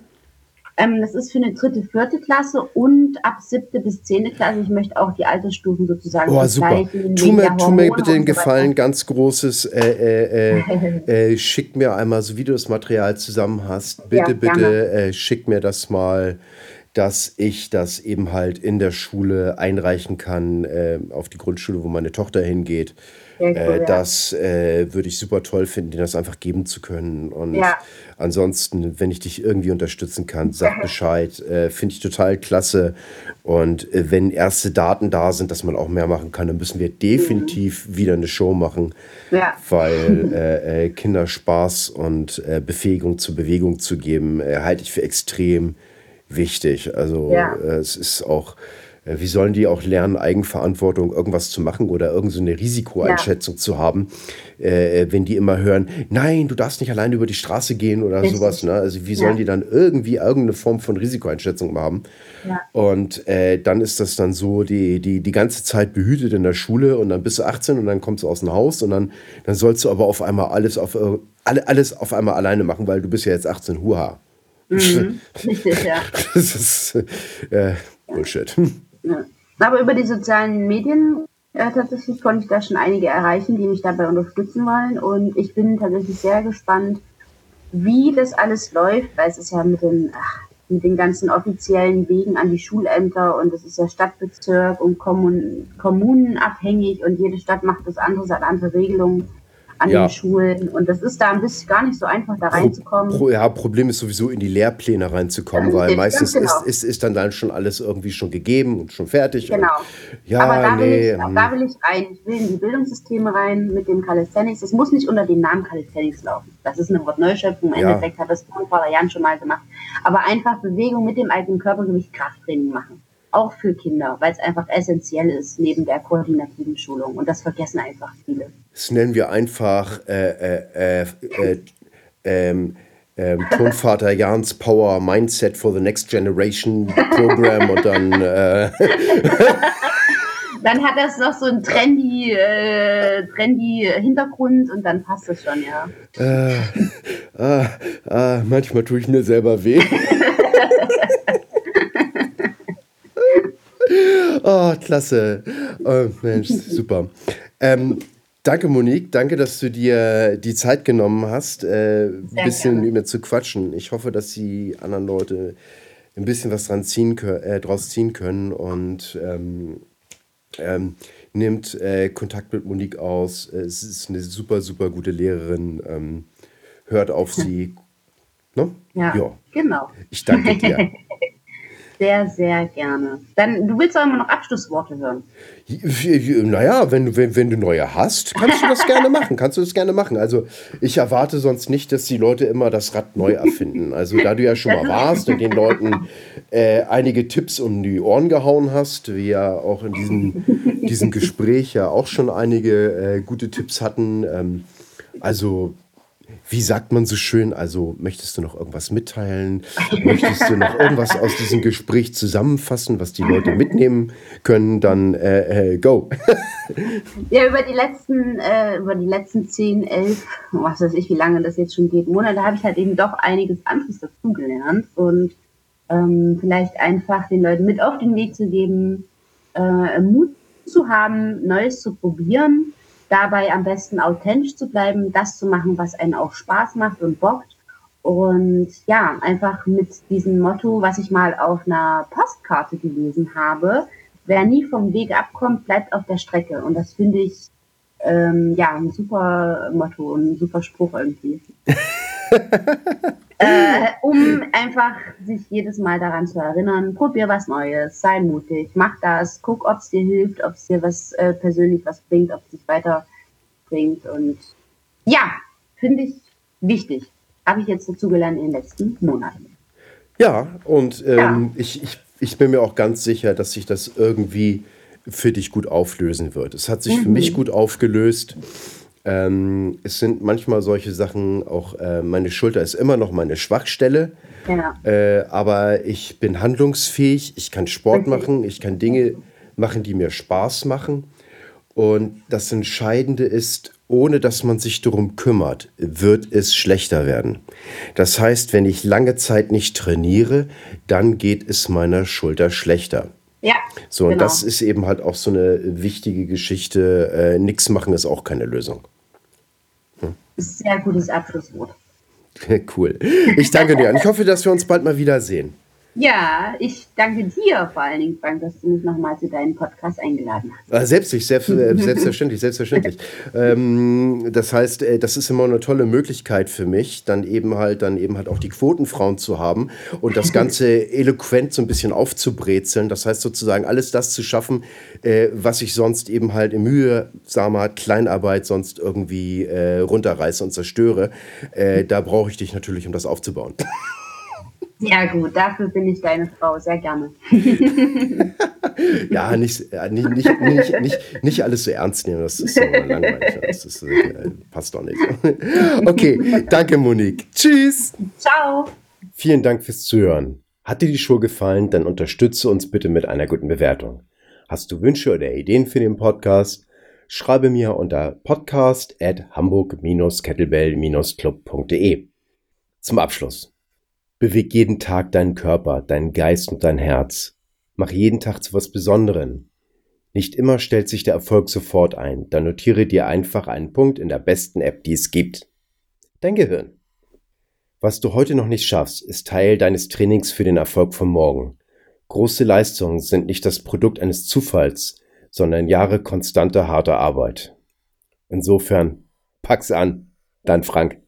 Ähm, das ist für eine dritte, vierte Klasse und ab siebte bis zehnte Klasse. Ich möchte auch die Altersstufen sozusagen Oh, super. Tu mir, tu mir bitte den Gefallen, ganz großes, äh, äh, äh, äh, schick mir einmal, so wie du das Material zusammen hast, bitte, ja, bitte äh, schick mir das mal dass ich das eben halt in der Schule einreichen kann, äh, auf die Grundschule, wo meine Tochter hingeht. Cool, äh. Das äh, würde ich super toll finden, dir das einfach geben zu können. Und ja. ansonsten, wenn ich dich irgendwie unterstützen kann, sag Bescheid. Äh, Finde ich total klasse. Und äh, wenn erste Daten da sind, dass man auch mehr machen kann, dann müssen wir definitiv mhm. wieder eine Show machen. Ja. Weil äh, äh, Kinder Spaß und Befähigung zur Bewegung zu geben, halte ich für extrem wichtig. Also ja. äh, es ist auch, äh, wie sollen die auch lernen, Eigenverantwortung irgendwas zu machen oder irgendeine so Risikoeinschätzung ja. zu haben, äh, wenn die immer hören, nein, du darfst nicht alleine über die Straße gehen oder Richtig. sowas. Ne? Also wie sollen ja. die dann irgendwie irgendeine Form von Risikoeinschätzung haben? Und äh, dann ist das dann so, die, die, die ganze Zeit behütet in der Schule und dann bist du 18 und dann kommst du aus dem Haus und dann, dann sollst du aber auf einmal alles auf, alles auf einmal alleine machen, weil du bist ja jetzt 18, huha. Mhm, richtig, ja. Das ist äh, Bullshit. Ja. Aber über die sozialen Medien äh, tatsächlich konnte ich da schon einige erreichen, die mich dabei unterstützen wollen. Und ich bin tatsächlich sehr gespannt, wie das alles läuft, weil es ist ja mit den, ach, mit den ganzen offiziellen Wegen an die Schulämter und es ist ja Stadtbezirk und Kommun kommunenabhängig und jede Stadt macht das andere, hat andere Regelungen an ja. den Schulen. Und das ist da ein bisschen gar nicht so einfach, da reinzukommen. Pro, ja, Problem ist sowieso in die Lehrpläne reinzukommen, ja, weil meistens genau. ist, ist, ist dann, dann schon alles irgendwie schon gegeben und schon fertig. Genau. Und, ja, Aber da, nee, will ich, ähm, da will ich rein. Ich will in die Bildungssysteme rein mit dem Calisthenics. Es muss nicht unter dem Namen Calisthenics laufen. Das ist eine Wortneuschöpfung. Im ja. Endeffekt hat das vor Jahren schon mal gemacht. Aber einfach Bewegung mit dem eigenen Körpergewicht Krafttraining machen auch für Kinder, weil es einfach essentiell ist neben der koordinativen Schulung. Und das vergessen einfach viele. Das nennen wir einfach äh, äh, äh, äh ähm, ähm, Tonvater Jans Power Mindset for the Next Generation Program und dann. Äh dann hat das noch so einen trendy, äh, trendy Hintergrund und dann passt das schon, ja. Äh, ah, ah, manchmal tue ich mir selber weh. Oh, klasse. Oh, Mensch, super. Ähm, danke, Monique. Danke, dass du dir die Zeit genommen hast, äh, ein bisschen gerne. mit mir zu quatschen. Ich hoffe, dass die anderen Leute ein bisschen was dran ziehen, äh, draus ziehen können und ähm, ähm, nimmt äh, Kontakt mit Monique aus. Es ist eine super, super gute Lehrerin. Ähm, hört auf sie. Ne? Ja, ja, genau. Ich danke dir. sehr, sehr gerne. Dann, du willst auch immer noch Abschlussworte hören. Naja, wenn du, wenn, wenn du neue hast, kannst du das gerne machen. Kannst du das gerne machen. Also ich erwarte sonst nicht, dass die Leute immer das Rad neu erfinden. Also da du ja schon mal warst und den Leuten äh, einige Tipps um die Ohren gehauen hast, wie ja auch in diesem, diesem Gespräch ja auch schon einige äh, gute Tipps hatten. Ähm, also wie sagt man so schön? Also, möchtest du noch irgendwas mitteilen? möchtest du noch irgendwas aus diesem Gespräch zusammenfassen, was die Leute mitnehmen können? Dann äh, äh, go. ja, über die letzten, äh, über die letzten 10, 11, was weiß ich, wie lange das jetzt schon geht, Monate, habe ich halt eben doch einiges anderes dazugelernt und ähm, vielleicht einfach den Leuten mit auf den Weg zu geben, äh, Mut zu haben, Neues zu probieren dabei am besten authentisch zu bleiben, das zu machen, was einen auch Spaß macht und bockt Und ja, einfach mit diesem Motto, was ich mal auf einer Postkarte gelesen habe, wer nie vom Weg abkommt, bleibt auf der Strecke. Und das finde ich ähm, ja ein super Motto und ein super Spruch irgendwie. äh, um einfach sich jedes Mal daran zu erinnern, probier was Neues, sei mutig, mach das, guck, ob es dir hilft, ob es dir was äh, persönlich was bringt, ob es dich weiterbringt. Und ja, finde ich wichtig. Habe ich jetzt dazu gelernt in den letzten Monaten. Ja, und ähm, ja. Ich, ich, ich bin mir auch ganz sicher, dass sich das irgendwie für dich gut auflösen wird. Es hat sich mhm. für mich gut aufgelöst. Ähm, es sind manchmal solche Sachen, auch äh, meine Schulter ist immer noch meine Schwachstelle. Ja. Äh, aber ich bin handlungsfähig, ich kann Sport machen, ich kann Dinge machen, die mir Spaß machen. Und das Entscheidende ist, ohne dass man sich darum kümmert, wird es schlechter werden. Das heißt, wenn ich lange Zeit nicht trainiere, dann geht es meiner Schulter schlechter. Ja. So, genau. und das ist eben halt auch so eine wichtige Geschichte. Äh, nix machen ist auch keine Lösung. Sehr gutes Abschlusswort. cool. Ich danke dir und ich hoffe, dass wir uns bald mal wiedersehen. Ja, ich danke dir vor allen Dingen, Frank, dass du mich nochmal zu deinem Podcast eingeladen hast. Ah, selbst, selbst, äh, selbstverständlich, selbstverständlich. ähm, das heißt, äh, das ist immer eine tolle Möglichkeit für mich, dann eben halt, dann eben halt auch die Quotenfrauen zu haben und das Ganze eloquent so ein bisschen aufzubrezeln. Das heißt sozusagen alles das zu schaffen, äh, was ich sonst eben halt in mühsamer Kleinarbeit sonst irgendwie äh, runterreiße und zerstöre. Äh, da brauche ich dich natürlich, um das aufzubauen. Ja, gut, dafür bin ich deine Frau, sehr gerne. ja, nicht, nicht, nicht, nicht, nicht, nicht alles so ernst nehmen, das ist so langweilig. Das ist, äh, passt doch nicht. okay, danke, Monique. Tschüss. Ciao. Vielen Dank fürs Zuhören. Hat dir die Show gefallen, dann unterstütze uns bitte mit einer guten Bewertung. Hast du Wünsche oder Ideen für den Podcast? Schreibe mir unter podcast at hamburg-kettlebell-club.de. Zum Abschluss. Beweg jeden Tag deinen Körper, deinen Geist und dein Herz. Mach jeden Tag zu was Besonderem. Nicht immer stellt sich der Erfolg sofort ein, dann notiere dir einfach einen Punkt in der besten App, die es gibt. Dein Gehirn. Was du heute noch nicht schaffst, ist Teil deines Trainings für den Erfolg von morgen. Große Leistungen sind nicht das Produkt eines Zufalls, sondern Jahre konstanter harter Arbeit. Insofern, pack's an, dein Frank.